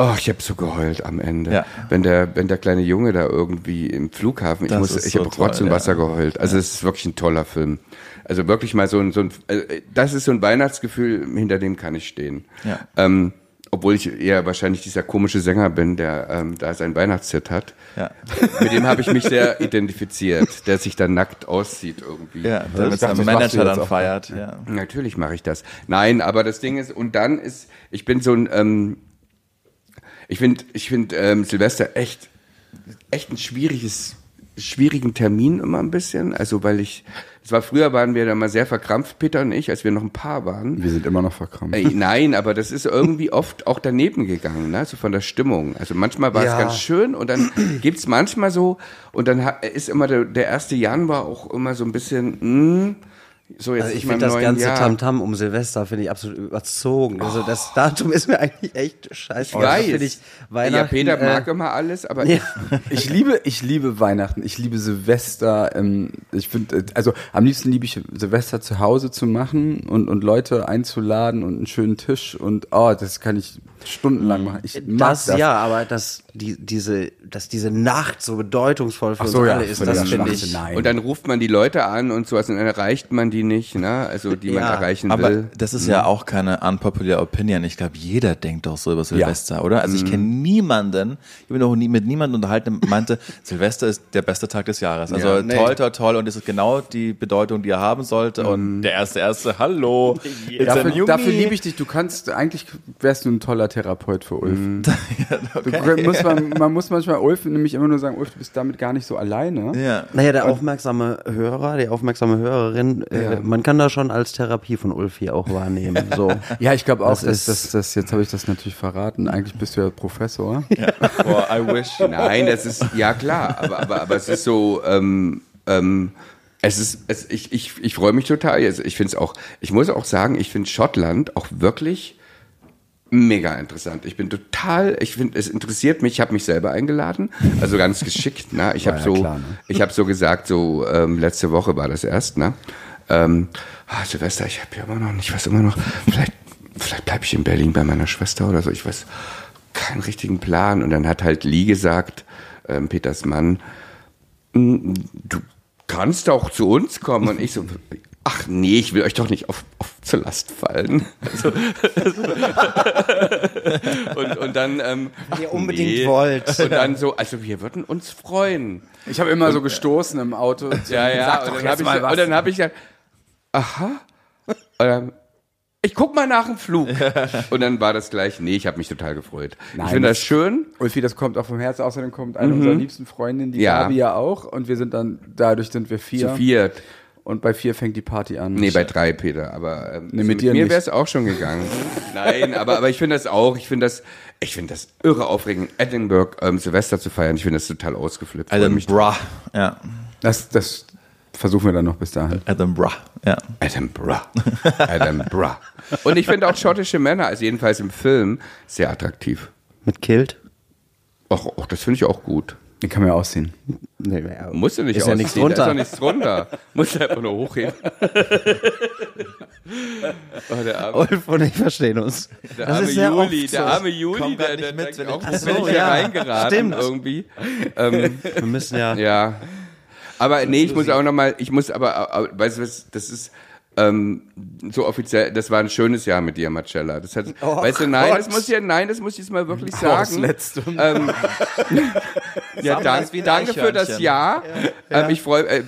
Oh, ich habe so geheult am Ende. Ja. Wenn der, wenn der kleine Junge da irgendwie im Flughafen, ich Das muss, ist ich so habe Rotz und toll, Wasser ja. geheult. Also es ist wirklich ein toller Film. Also wirklich mal so ein, so ein, äh, das ist so ein Weihnachtsgefühl, hinter dem kann ich stehen. Ja. Ähm, obwohl ich eher wahrscheinlich dieser komische Sänger bin, der ähm, da sein Weihnachtshit hat. Ja. Mit dem habe ich mich sehr identifiziert, der sich dann nackt auszieht irgendwie. Ja, der mit seinem Manager dann feiert. Ja. Natürlich mache ich das. Nein, aber das Ding ist, und dann ist, ich bin so ein, ähm, ich finde, ich finde ähm, Silvester echt, echt ein schwieriges, schwierigen Termin immer ein bisschen. Also weil ich, es war früher waren wir da mal sehr verkrampft, Peter und ich, als wir noch ein Paar waren. Wir sind immer noch verkrampft. Ey, nein, aber das ist irgendwie oft auch daneben gegangen, ne? so von der Stimmung. Also manchmal war Ja. es ganz schön und dann gibt's manchmal so und dann ist immer der, der erste Januar auch immer so ein bisschen, mh, so jetzt Also ich finde das ganze. Tamtam um Silvester finde ich absolut überzogen. Also das Datum ist mir eigentlich echt scheiße. Ich weiß. Finde ich ja, Peter äh, mag immer alles, aber Ja. Ich liebe, ich liebe Weihnachten, ich liebe Silvester. Ähm, ich finde, also am liebsten liebe ich Silvester zu Hause zu machen und, und Leute einzuladen und einen schönen Tisch und oh, das kann ich stundenlang machen. Ich mag Das, das. ja, aber das, die, diese, dass diese Nacht so bedeutungsvoll für so, uns ja, alle ist, das finde ich. nein. Und dann ruft man die Leute an und sowas und dann erreicht man die nicht, ne? Also die man Ja, erreichen Aber will. das ist ja auch keine unpopular Opinion. Ich glaube, jeder denkt doch so über Silvester, oder? Also ich Mhm. kenne niemanden, ich bin noch nie mit niemandem unterhalten, der meinte, Silvester ist der beste Tag des Jahres. Also Ja, nee. toll, toll, toll und das ist genau die Bedeutung, die er haben sollte. Mhm. Und der erste, erste, hallo. A Dafür, dafür liebe ich dich. Du kannst, eigentlich wärst du ein toller Therapeut für Ulf. du, muss man, man muss manchmal Ulf nämlich immer nur sagen, Ulf, du bist damit gar nicht so alleine. Ja. Naja, der aufmerksame Hörer, die aufmerksame Hörerin, äh, man kann das schon als Therapie von Ulf hier auch wahrnehmen. So. Ja, ich glaube auch, Das dass ist- das, das, jetzt habe ich das natürlich verraten. Eigentlich bist du ja Professor. Boah, I wish. Nein, das ist, ja klar, aber, aber, aber es ist so, ähm, ähm, es ist, es, ich, ich, ich freue mich total. Also ich finde es auch, ich muss auch sagen, ich finde Schottland auch wirklich mega interessant. Ich bin total, ich finde, es interessiert mich, ich habe mich selber eingeladen, also ganz geschickt, ne? Ich habe ja so, klar, ne? ich habe so gesagt, so ähm, letzte Woche war das erst, ne? Ähm, ah, Silvester, ich habe ja immer noch nicht, was immer noch, vielleicht, vielleicht bleibe ich in Berlin bei meiner Schwester oder so, ich weiß, keinen richtigen Plan. Und dann hat halt Lee gesagt, ähm, Peters Mann, "Mm, du kannst auch zu uns kommen. Und ich so, ach nee, ich will euch doch nicht auf, auf zur Last fallen. Also, und, und dann, ähm, Wenn ihr unbedingt wollt. Und dann so, also wir würden uns freuen. Ich habe immer so gestoßen im Auto. Ja, ja. Sag und dann habe ich, und dann hab ich gesagt, aha. Und dann, ich guck mal nach dem Flug. Und dann war das gleich, nee, ich habe mich total gefreut. Nein, ich finde das das- schön. Ulfi, das kommt auch vom Herzen. Außerdem kommt eine unserer liebsten Freundinnen, die Mhm. Ja. Gabi ja auch. Und wir sind dann, dadurch sind wir vier. Zu viert. Und bei vier fängt die Party an. Nee, bei drei, Peter. Aber ähm, Nee, mit dir mir wäre es auch schon gegangen. Nein, aber, aber ich finde das auch. Ich finde das, ich finde das irre aufregend, in Edinburgh ähm, Silvester zu feiern. Ich finde das total ausgeflippt. Adam mich Bra. Ja. Das, das versuchen wir dann noch bis dahin. Adam Bra. Ja. Edinburgh. Edinburgh. Und ich finde auch schottische Männer, also jedenfalls im Film, sehr attraktiv. Mit Kilt? Och, och das finde ich auch gut. Den kann man ja ausziehen. Nee, ja. Musst du nicht Ist ja nichts ausziehen, da drunter. Ist doch nichts drunter. Musst du einfach nur hochheben. oh, der arme, Ulf und ich verstehen uns. der das arme ist sehr Juli, der arme Juli, Komm der, der, nicht mit, der wenn auch ich- bin Ach so, ich hier ja, reingeraten stimmt. irgendwie. Ähm, Wir müssen ja. ja. Aber nee, ich muss auch nochmal, ich muss aber, weißt du was, das ist ähm, so offiziell, das war ein schönes Jahr mit dir, Marcella. Das hat, Oh weißt du, nein, Gott. das muss ich, nein, das muss ich jetzt mal wirklich das sagen. Letzte. Ähm, ja, Sammler dank, ist wie ein danke für das. Jahr. Ähm, ich freue, äh,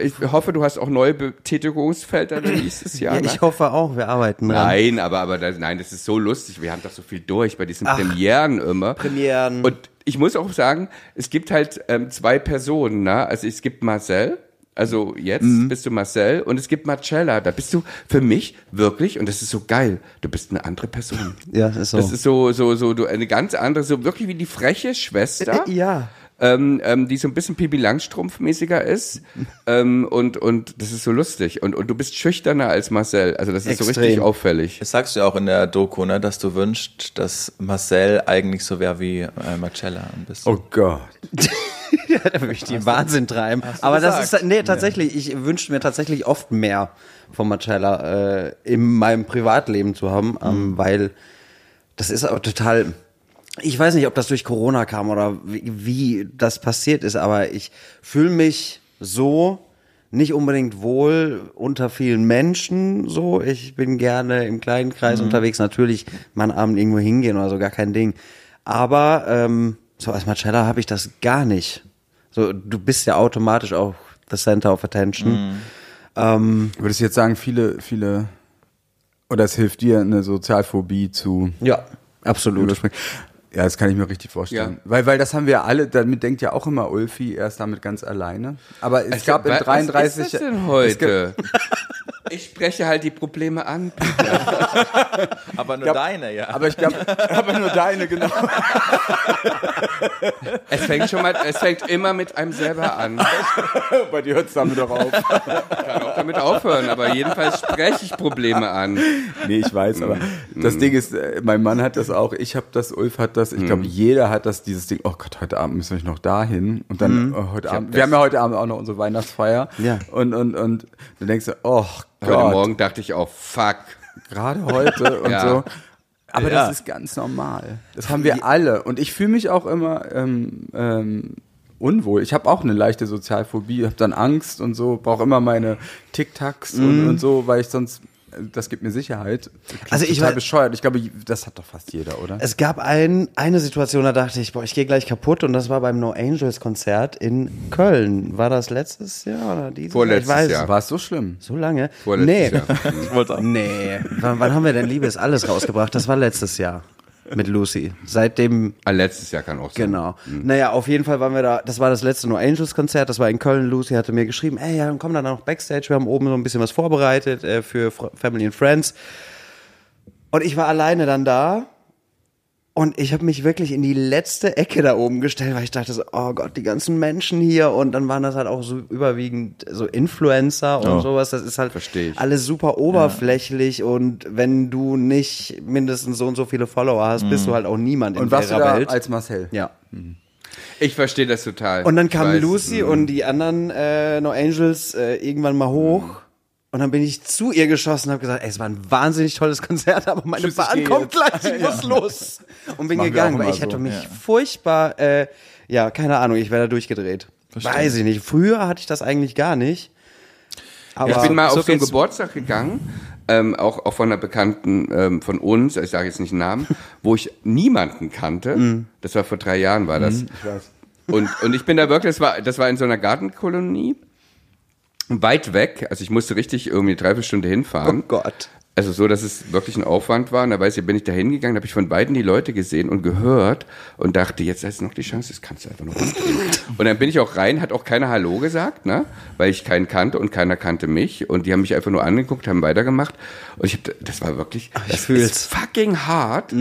ich hoffe, du hast auch neue Betätigungsfelder nächstes Jahr. Ja, ne? ich hoffe auch, wir arbeiten dran. Nein, aber, aber das, nein, das ist so lustig. Wir haben doch so viel durch bei diesen Premieren immer. Premieren. Und ich muss auch sagen, es gibt halt ähm, zwei Personen, ne? Also es gibt Marcel, also jetzt Mhm. bist du Marcel und es gibt Marcella. Da bist du für mich wirklich, und das ist so geil, du bist eine andere Person. Ja, ist so. Das ist so, so, so, du, eine ganz andere, so wirklich wie die freche Schwester Äh, ja. Ähm, ähm, die so ein bisschen Pipi Langstrumpf-mäßiger ist. ähm, und, und das ist so lustig. Und, und du bist schüchterner als Marcel. Also das ist so Extrem. richtig auffällig. Das sagst du ja auch in der Doku, ne, dass du wünschst, dass Marcel eigentlich so wäre wie äh, Marcella ein bisschen. Oh Gott. ja, da würde ich die Wahnsinn treiben. Aber das gesagt? ist, nee, tatsächlich, ich wünsche mir tatsächlich oft mehr von Marcella äh, in meinem Privatleben zu haben, ähm, weil das ist auch total, ich weiß nicht, ob das durch Corona kam oder wie, wie das passiert ist, aber ich fühle mich so nicht unbedingt wohl unter vielen Menschen so. Ich bin gerne im kleinen Kreis unterwegs, natürlich mal einen Abend irgendwo hingehen oder so, gar kein Ding. Aber ähm, so als Marcella habe ich das gar nicht. So, du bist ja automatisch auch the center of attention. Ähm, Würdest du jetzt sagen, viele, viele, oder es hilft dir, eine Sozialphobie zu ja, absolut. überspringen? Ja, das kann ich mir richtig vorstellen. Ja. Weil, weil das haben wir alle, damit denkt ja auch immer Ulfi, er ist damit ganz alleine. Aber es gab in Also, Was 33 ist das denn heute? Ich spreche halt die Probleme an. Aber nur deine, ja. Aber ich glaube, aber nur deine, genau. Es fängt schon mal, es fängt immer mit einem selber an. Bei dir hört es damit doch auf. kann auch damit aufhören, aber jedenfalls spreche ich Probleme an. Nee, ich weiß, aber das Ding ist, äh, mein Mann hat das auch, ich habe das, Ulf hat das, ich glaube, jeder hat das, dieses Ding, oh Gott, heute Abend müssen wir noch dahin und dann äh, heute Abend, wir haben ja heute Abend auch noch unsere Weihnachtsfeier Ja. und, und, und dann denkst du, oh Heute Gott, Morgen dachte ich auch, fuck. gerade heute und Ja. so. Aber Ja. das ist ganz normal. Das haben wir alle. Und ich fühle mich auch immer ähm, ähm, unwohl. Ich habe auch eine leichte Sozialphobie, habe dann Angst und so, brauche immer meine Tic-Tacs und, und so, weil ich sonst, das gibt mir Sicherheit. Klingt Also ich total weiß- bescheuert. Ich glaube, das hat doch fast jeder, oder? Es gab ein, eine Situation, da dachte ich, boah, ich gehe gleich kaputt und das war beim No Angels Konzert in Köln. War das letztes Jahr oder dieses Vorletztes Jahr? Jahr. War es so schlimm? So lange? Vorletztes nee. Jahr. Ich wollte sagen. Nee. Wann, wann haben wir denn Liebes alles rausgebracht? Das war letztes Jahr mit Lucy. Seitdem Ah, letztes Jahr kann auch sein. Genau. Naja, auf jeden Fall waren wir da, das war das letzte No Angels Konzert, das war in Köln. Lucy hatte mir geschrieben, ey, ja, dann komm dann noch Backstage, wir haben oben so ein bisschen was vorbereitet äh, für Family and Friends. Und ich war alleine dann da und ich habe mich wirklich in die letzte Ecke da oben gestellt, weil ich dachte so, oh Gott, die ganzen Menschen hier und dann waren das halt auch so überwiegend so Influencer und Oh. sowas. Das ist halt alles super oberflächlich und wenn du nicht mindestens so und so viele Follower hast, bist du halt auch niemand in Und warst du der da Welt. als Marcel? ja. Ich verstehe das total. Und dann Ich kam weiß. Lucy und die anderen äh, No Angels äh, irgendwann mal hoch. Und dann bin ich zu ihr geschossen und habe gesagt, ey, es war ein wahnsinnig tolles Konzert, aber meine Tschüss, Bahn kommt jetzt. gleich, ich muss los. Und bin gegangen, weil ich hätte so. mich furchtbar, äh, ja, keine Ahnung, ich wäre da durchgedreht. Weiß ich nicht. Früher hatte ich das eigentlich gar nicht. Aber ich bin mal so auf so einen Geburtstag gegangen, ähm, auch, auch von einer Bekannten ähm, von uns, ich sage jetzt nicht den Namen, wo ich niemanden kannte. Mhm. Das war vor drei Jahren, war das. Ich weiß. Und, und ich bin da wirklich, das war, das war in so einer Gartenkolonie, weit weg, also ich musste richtig irgendwie eine Dreiviertelstunde hinfahren. oh Gott. Also so, dass es wirklich ein Aufwand war. Und da weiß ich, bin ich da hingegangen, habe ich von beiden die Leute gesehen und gehört und dachte, jetzt hast du noch die Chance, das kannst du einfach noch umdrehen. und dann bin ich auch rein, hat auch keiner Hallo gesagt, ne? Weil ich keinen kannte und keiner kannte mich. Und die haben mich einfach nur angeguckt, haben weitergemacht. Und ich hab, das war wirklich, das fühl's. ist fucking hart.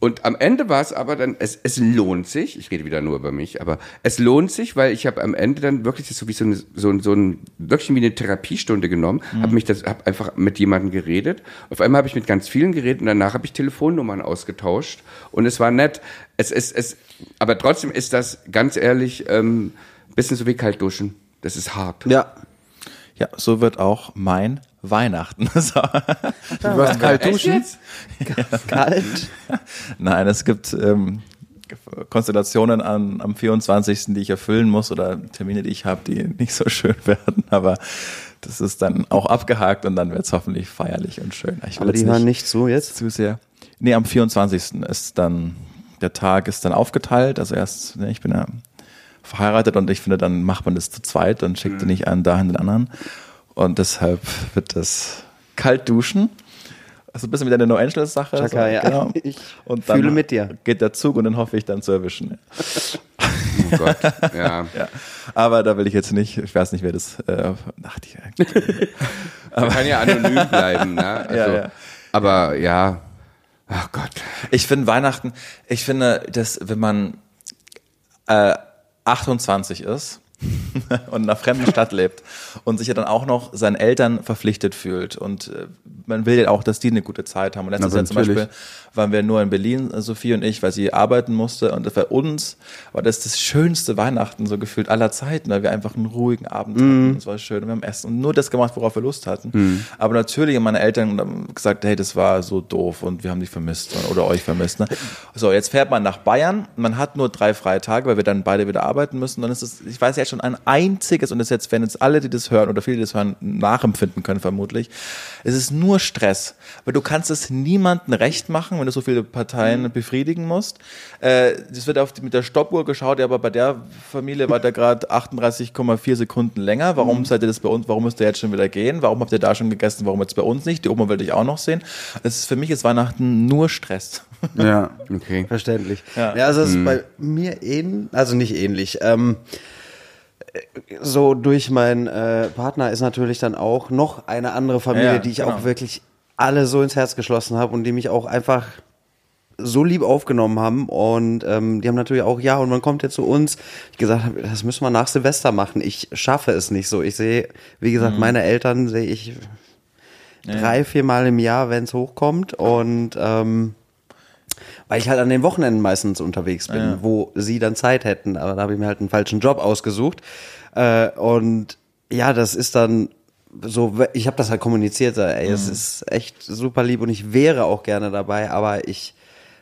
Und am Ende war es aber dann, es, es lohnt sich, ich rede wieder nur über mich, aber es lohnt sich, weil ich habe am Ende dann wirklich das so wie so, eine, so, ein- so ein, wirklich wie eine Therapiestunde genommen, habe mich das, habe einfach mit jemandem geredet. Auf einmal habe ich mit ganz vielen geredet und danach habe ich Telefonnummern ausgetauscht und es war nett. Es ist, es, aber trotzdem ist das ganz ehrlich ähm, bisschen so wie kalt duschen. Das ist hart. Ja. Ja, so wird auch mein Weihnachten. So. Du warst kalt duschen? jetzt? Kalt. Nein, es gibt ähm, Konstellationen an, am 24., die ich erfüllen muss oder Termine, die ich habe, die nicht so schön werden, aber das ist dann auch abgehakt und dann wird es hoffentlich feierlich und schön. Ich will Aber die hören nicht zu jetzt. zu sehr. Nee, am 24. ist dann, der Tag ist dann aufgeteilt. Also erst, ne, ich bin ja verheiratet und ich finde, dann macht man das zu zweit, dann schickt er nicht einen dahin den anderen. Und deshalb wird das kalt duschen. Also ein bisschen wie deine No Angels Sache. Chaka, ja. Genau. Ich Und fühle mit dir. Geht der Zug und dann hoffe ich dann zu erwischen. Oh Gott. Ja. Ja. Aber da will ich jetzt nicht, ich weiß nicht, wer das, äh, ach, die, Man kann ja anonym bleiben, ne? Also, Ja, ja. Aber ja. Ach Gott. Ich finde Weihnachten, ich finde, dass wenn man äh, 28 ist und in einer fremden Stadt lebt und sich ja dann auch noch seinen Eltern verpflichtet fühlt und äh, man will ja auch, dass die eine gute Zeit haben. Und letztes Jahr zum. Beispiel waren wir nur in Berlin, äh, Sophie und ich, weil sie arbeiten musste und für uns war das das schönste Weihnachten so gefühlt aller Zeiten, weil wir einfach einen ruhigen Abend hatten. Es war schön und wir haben Essen und nur das gemacht, worauf wir Lust hatten. Aber natürlich haben meine Eltern gesagt, hey, das war so doof und wir haben dich vermisst oder euch vermisst. Ne? So, jetzt fährt man nach Bayern, man hat nur drei freie Tage, weil wir dann beide wieder arbeiten müssen. Dann ist es, ich weiß jetzt schon ein einziges und das jetzt, wenn jetzt alle, die das hören oder viele, die das hören, nachempfinden können vermutlich, es ist nur Stress, weil du kannst es niemandem recht machen, wenn du so viele Parteien befriedigen musst. Äh, das wird auf die, mit der Stoppuhr geschaut, ja, aber bei der Familie war der gerade 38,4 Sekunden länger. Warum seid ihr das bei uns? Warum müsst ihr jetzt schon wieder gehen? Warum habt ihr da schon gegessen? Warum jetzt bei uns nicht? Die Oma will dich auch noch sehen. Das ist für mich ist Weihnachten nur Stress. Ja. Okay. Verständlich. Ja. Ja, also es ist bei mir ähnlich, also nicht ähnlich. Ähm, so durch meinen äh, Partner ist natürlich dann auch noch eine andere Familie, Ja, die ich genau. auch wirklich alle so ins Herz geschlossen habe und die mich auch einfach so lieb aufgenommen haben und ähm, die haben natürlich auch, ja, und man kommt jetzt zu uns. Ich gesagt habe, das müssen wir nach Silvester machen. Ich schaffe es nicht so. Ich sehe, wie gesagt, Mhm. meine Eltern sehe ich drei, vier Mal im Jahr, wenn es hochkommt und ähm, weil ich halt an den Wochenenden meistens unterwegs bin, wo sie dann Zeit hätten. Aber da habe ich mir halt einen falschen Job ausgesucht. Äh, und ja, das ist dann so, ich habe das halt kommuniziert, ey, es ist echt super lieb und ich wäre auch gerne dabei, aber ich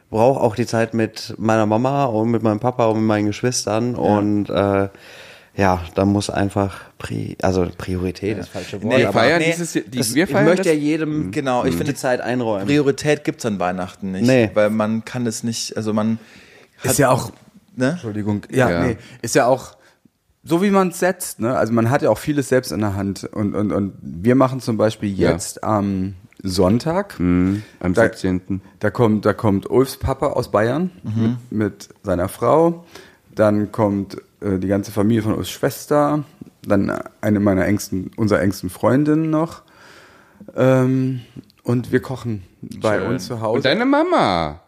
brauche auch die Zeit mit meiner Mama und mit meinem Papa und mit meinen Geschwistern und äh, ja, da muss einfach Pri also Priorität ist falsche Wort. Nee, Wir aber feiern nee, dieses, die, das, wir ich feiern möchte das, ja jedem Genau, ich finde, Zeit einräumen. Priorität gibt's an Weihnachten nicht. Nee. Weil man kann es nicht, also man. Ist ja auch, Ne? Entschuldigung, ja, Ja. nee, ist ja auch so wie man es setzt, ne? Also man hat ja auch vieles selbst in der Hand und und und wir machen zum Beispiel Ja. jetzt am Sonntag. Mhm, am Da- 17. Da kommt, da kommt Ulfs Papa aus Bayern mit, mit seiner Frau. Dann kommt äh, die ganze Familie von Ulfs Schwester. Dann eine meiner engsten, unserer engsten Freundinnen noch. Ähm, und wir kochen bei Schön. uns zu Hause. Und deine Mama.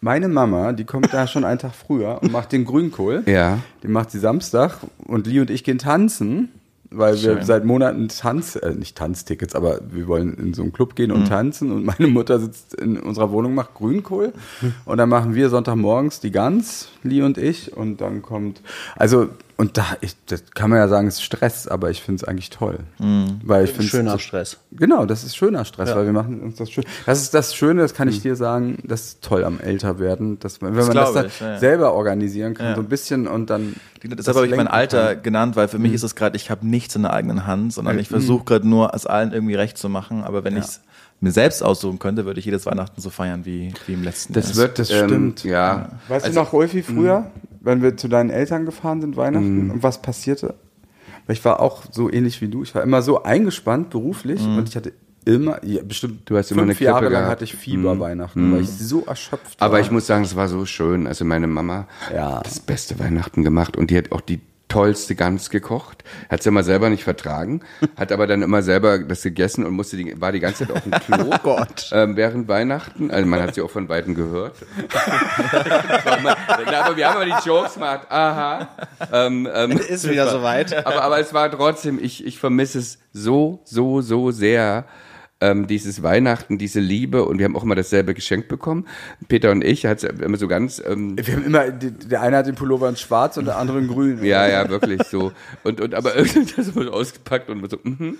Meine Mama, die kommt da schon einen Tag früher und macht den Grünkohl. Ja. Den macht sie Samstag und Lee und ich gehen tanzen, weil wir seit Monaten Tanz, äh, nicht Tanztickets, aber wir wollen in so einen Club gehen und tanzen und meine Mutter sitzt in unserer Wohnung, macht Grünkohl und dann machen wir Sonntagmorgens die Gans, Lee und ich und dann kommt, also und da, ich, das kann man ja sagen, es ist Stress, aber ich finde es eigentlich toll, weil ich finde Schöner Stress. Genau, das ist schöner Stress, weil wir machen uns das schön. Das ist das Schöne, das kann ich dir sagen, das ist toll am Älterwerden, dass man, wenn Das man das dann ich, ja, ja. selber organisieren kann, Ja. so ein bisschen und dann. Deshalb habe ich mein Alter kann. genannt, weil für mich ist es gerade, ich habe nichts in der eigenen Hand, sondern ich versuche gerade nur, es allen irgendwie recht zu machen. Aber wenn ich es mir selbst aussuchen könnte, würde ich jedes Weihnachten so feiern wie, wie im letzten Das Jahr. wird, das ähm, stimmt. Ja. Weißt Also- du noch, Ulfi, früher, wenn wir zu deinen Eltern gefahren sind, Weihnachten, und was passierte? Weil ich war auch so ähnlich wie du. Ich war immer so eingespannt beruflich und ich hatte immer, ja, bestimmt Du hast immer fünf eine Jahre Grippe lang gehabt. hatte ich Fieber Weihnachten, weil ich so erschöpft Aber war. ich muss sagen, es war so schön. Also meine Mama Ja. hat das beste Weihnachten gemacht und die hat auch die tollste Gans gekocht. Hat sie immer selber nicht vertragen, hat aber dann immer selber das gegessen und musste die, war die ganze Zeit auf dem Klo Oh Gott. ähm, während Weihnachten. Also man hat sie auch von Weitem gehört. Aber wir haben aber die Jokes gemacht. Aha. Ähm, ähm, Ist wieder soweit. aber, aber es war trotzdem, ich, ich vermisse es so, so, so sehr. Ähm, dieses Weihnachten, diese Liebe und wir haben auch immer dasselbe geschenkt bekommen. Peter und ich hat immer so ganz, ähm, wir haben immer, der eine hat den Pullover in schwarz und der andere in grün. ja, ja, wirklich so. Und, und aber irgendwie das wurde ausgepackt und so, mhm.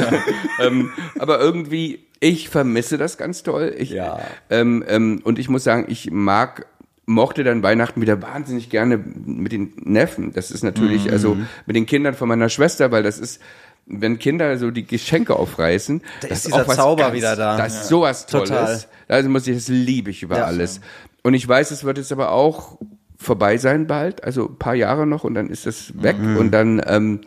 ähm, aber irgendwie, ich vermisse das ganz toll. Ich, Ja. ähm, ähm, und ich muss sagen, ich mag mochte dann Weihnachten wieder wahnsinnig gerne mit den Neffen. Das ist natürlich, also mit den Kindern von meiner Schwester, weil das ist, wenn Kinder so die Geschenke aufreißen, Da das ist dieser auch was Zauber wieder da. Das ist sowas Tolles. Total. Also muss ich, das liebe ich über Ja. alles. Und ich weiß, es wird jetzt aber auch vorbei sein bald, also ein paar Jahre noch und dann ist das weg Mhm. und dann, ähm,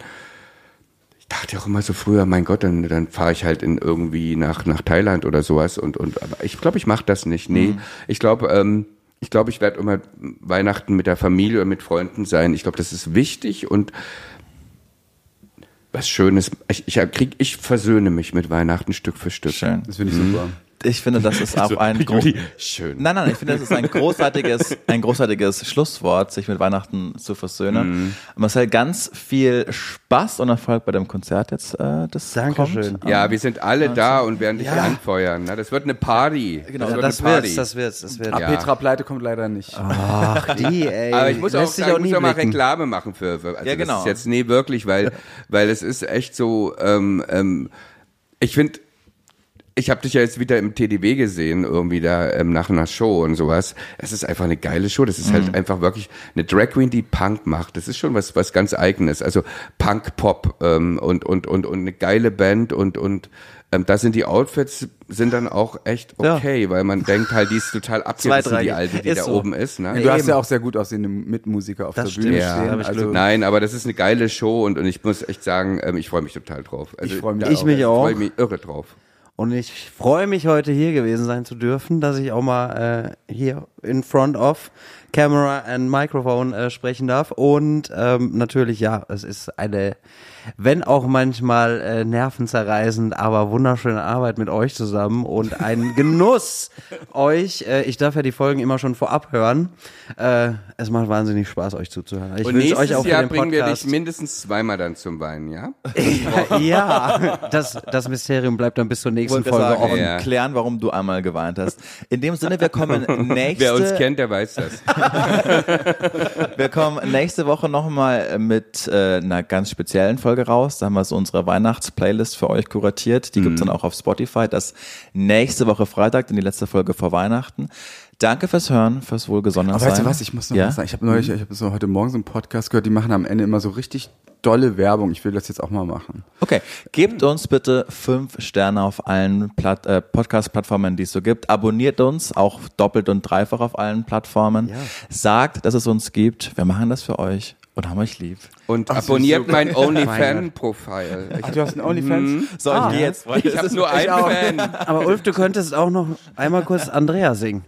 ich dachte auch immer so früher, mein Gott, dann, dann fahre ich halt in irgendwie nach, nach Thailand oder sowas und, und aber ich glaube, ich mache das nicht. Nee, Mhm. ich glaube, ähm, ich glaube, ich werde immer Weihnachten mit der Familie oder mit Freunden sein. Ich glaube, das ist wichtig und was Schönes. Ich, ich krieg, ich versöhne mich mit Weihnachten Stück für Stück. Schön. Das finde ich super. Ich finde, das ist auch ein gro- Schön. Nein, nein, ich finde, das ist ein großartiges, ein großartiges Schlusswort, sich mit Weihnachten zu versöhnen. Marcel, ganz viel Spaß und Erfolg bei dem Konzert jetzt, äh, das Dankeschön. kommt. Ja, wir sind alle da und werden dich Ja. anfeuern. Ne? Das wird eine Party. Genau. das wird das eine Party. wird's, das wird's, das wird. Ah, Ja. Petra Pleite kommt leider nicht. Ach, die, ey. Aber ich muss auch Lässt sich sagen, ich muss nie auch mal. Reklame machen für, für also Ja, genau. das ist jetzt nee wirklich, weil weil es ist echt so ähm, ähm, ich finde ich habe dich ja jetzt wieder im TDW gesehen, irgendwie da ähm, nach einer Show und sowas. Es ist einfach eine geile Show. Das ist Mhm. halt einfach wirklich eine Drag Queen, die Punk macht. Das ist schon was was ganz Eigenes. Also Punk Pop ähm, und und und und eine geile Band und und ähm, da sind die Outfits sind dann auch echt Ja. okay, weil man denkt halt, die ist total abgerissen, die alte, die Ist da so. oben ist. Ne? Du hast Eben. ja auch sehr gut aussehende Mitmusiker auf Das der Bühne stimmt. stehen. Ja, hab ich also. Nein, aber das ist eine geile Show und, und ich muss echt sagen, ähm, ich freue mich total drauf. Also, Ich freu mich Ich mich auch. Ich freue mich irre drauf. Und ich freue mich, heute hier gewesen sein zu dürfen, dass ich auch mal äh, hier in front of Camera and Microphone äh, sprechen darf. Und ähm, natürlich, ja, es ist eine, wenn auch manchmal äh, nervenzerreißend, aber wunderschöne Arbeit mit euch zusammen und ein Genuss euch. Äh, ich darf ja die Folgen immer schon vorab hören. Äh, es macht wahnsinnig Spaß, euch zuzuhören. Ich und wünsche nächstes euch auch Jahr bringen wir dich mindestens zweimal dann zum Weinen, ja? ja, das, das Mysterium bleibt dann bis zur nächsten Folge sagen, offen. und Ja. klären, warum du einmal geweint hast. In dem Sinne, wir kommen nächste, Wer uns kennt, der weiß das. wir kommen nächste Woche nochmal mit äh, einer ganz speziellen Folge raus. Da haben wir so unsere Weihnachtsplaylist für euch kuratiert. Die gibt's dann auch auf Spotify. Das nächste Woche Freitag, dann die letzte Folge vor Weihnachten. Danke fürs Hören, fürs Wohlgesonnensein. Aber weißt du was, ich muss noch ja? was sagen. Ich habe neulich, ich habe so heute Morgen so einen Podcast gehört, die machen am Ende immer so richtig dolle Werbung. Ich will das jetzt auch mal machen. Okay, gebt uns bitte fünf Sterne auf allen Platt, äh, Podcast-Plattformen, die es so gibt. Abonniert uns auch doppelt und dreifach auf allen Plattformen. Sagt, dass es uns gibt. Wir machen das für euch und haben euch lieb. Und Ach, abonniert so. mein OnlyFan-Profil. Ach, du hast einen OnlyFans? So, ich gehe jetzt. Ich habe nur einen Fan. Aber Ulf, du könntest auch noch einmal kurz Andrea singen.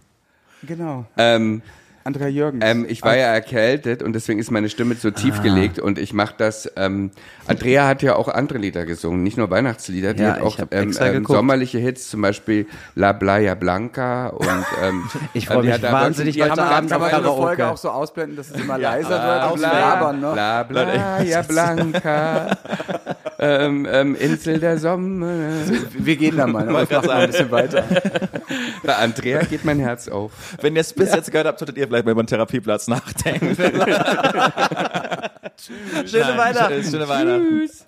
Genau. Ähm, Andrea Jürgens. ähm, ich war ja erkältet und deswegen ist meine Stimme so tief gelegt und ich mache das. Ähm, Andrea hat ja auch andere Lieder gesungen, nicht nur Weihnachtslieder, die Ja, hat auch ähm, ähm, sommerliche Hits, zum Beispiel La Playa Blanca und ähm, Ich äh, die mich wahnsinnig, heute hat Abend kann man. Folge auch so ausblenden, dass es immer leiser Bla, wird? Bla, Labern, ne? bla, Playa Blanca, ähm, ähm, Insel der Sommer. Wir gehen da mal. Mal ein bisschen weiter. Bei Andrea geht mein Herz auf. Wenn ihr es bis jetzt gehört habt, solltet ihr vielleicht mal über den Therapieplatz nachdenken. Schöne Nein, Weihnachten. Schöne Weihnachten. Tschüss.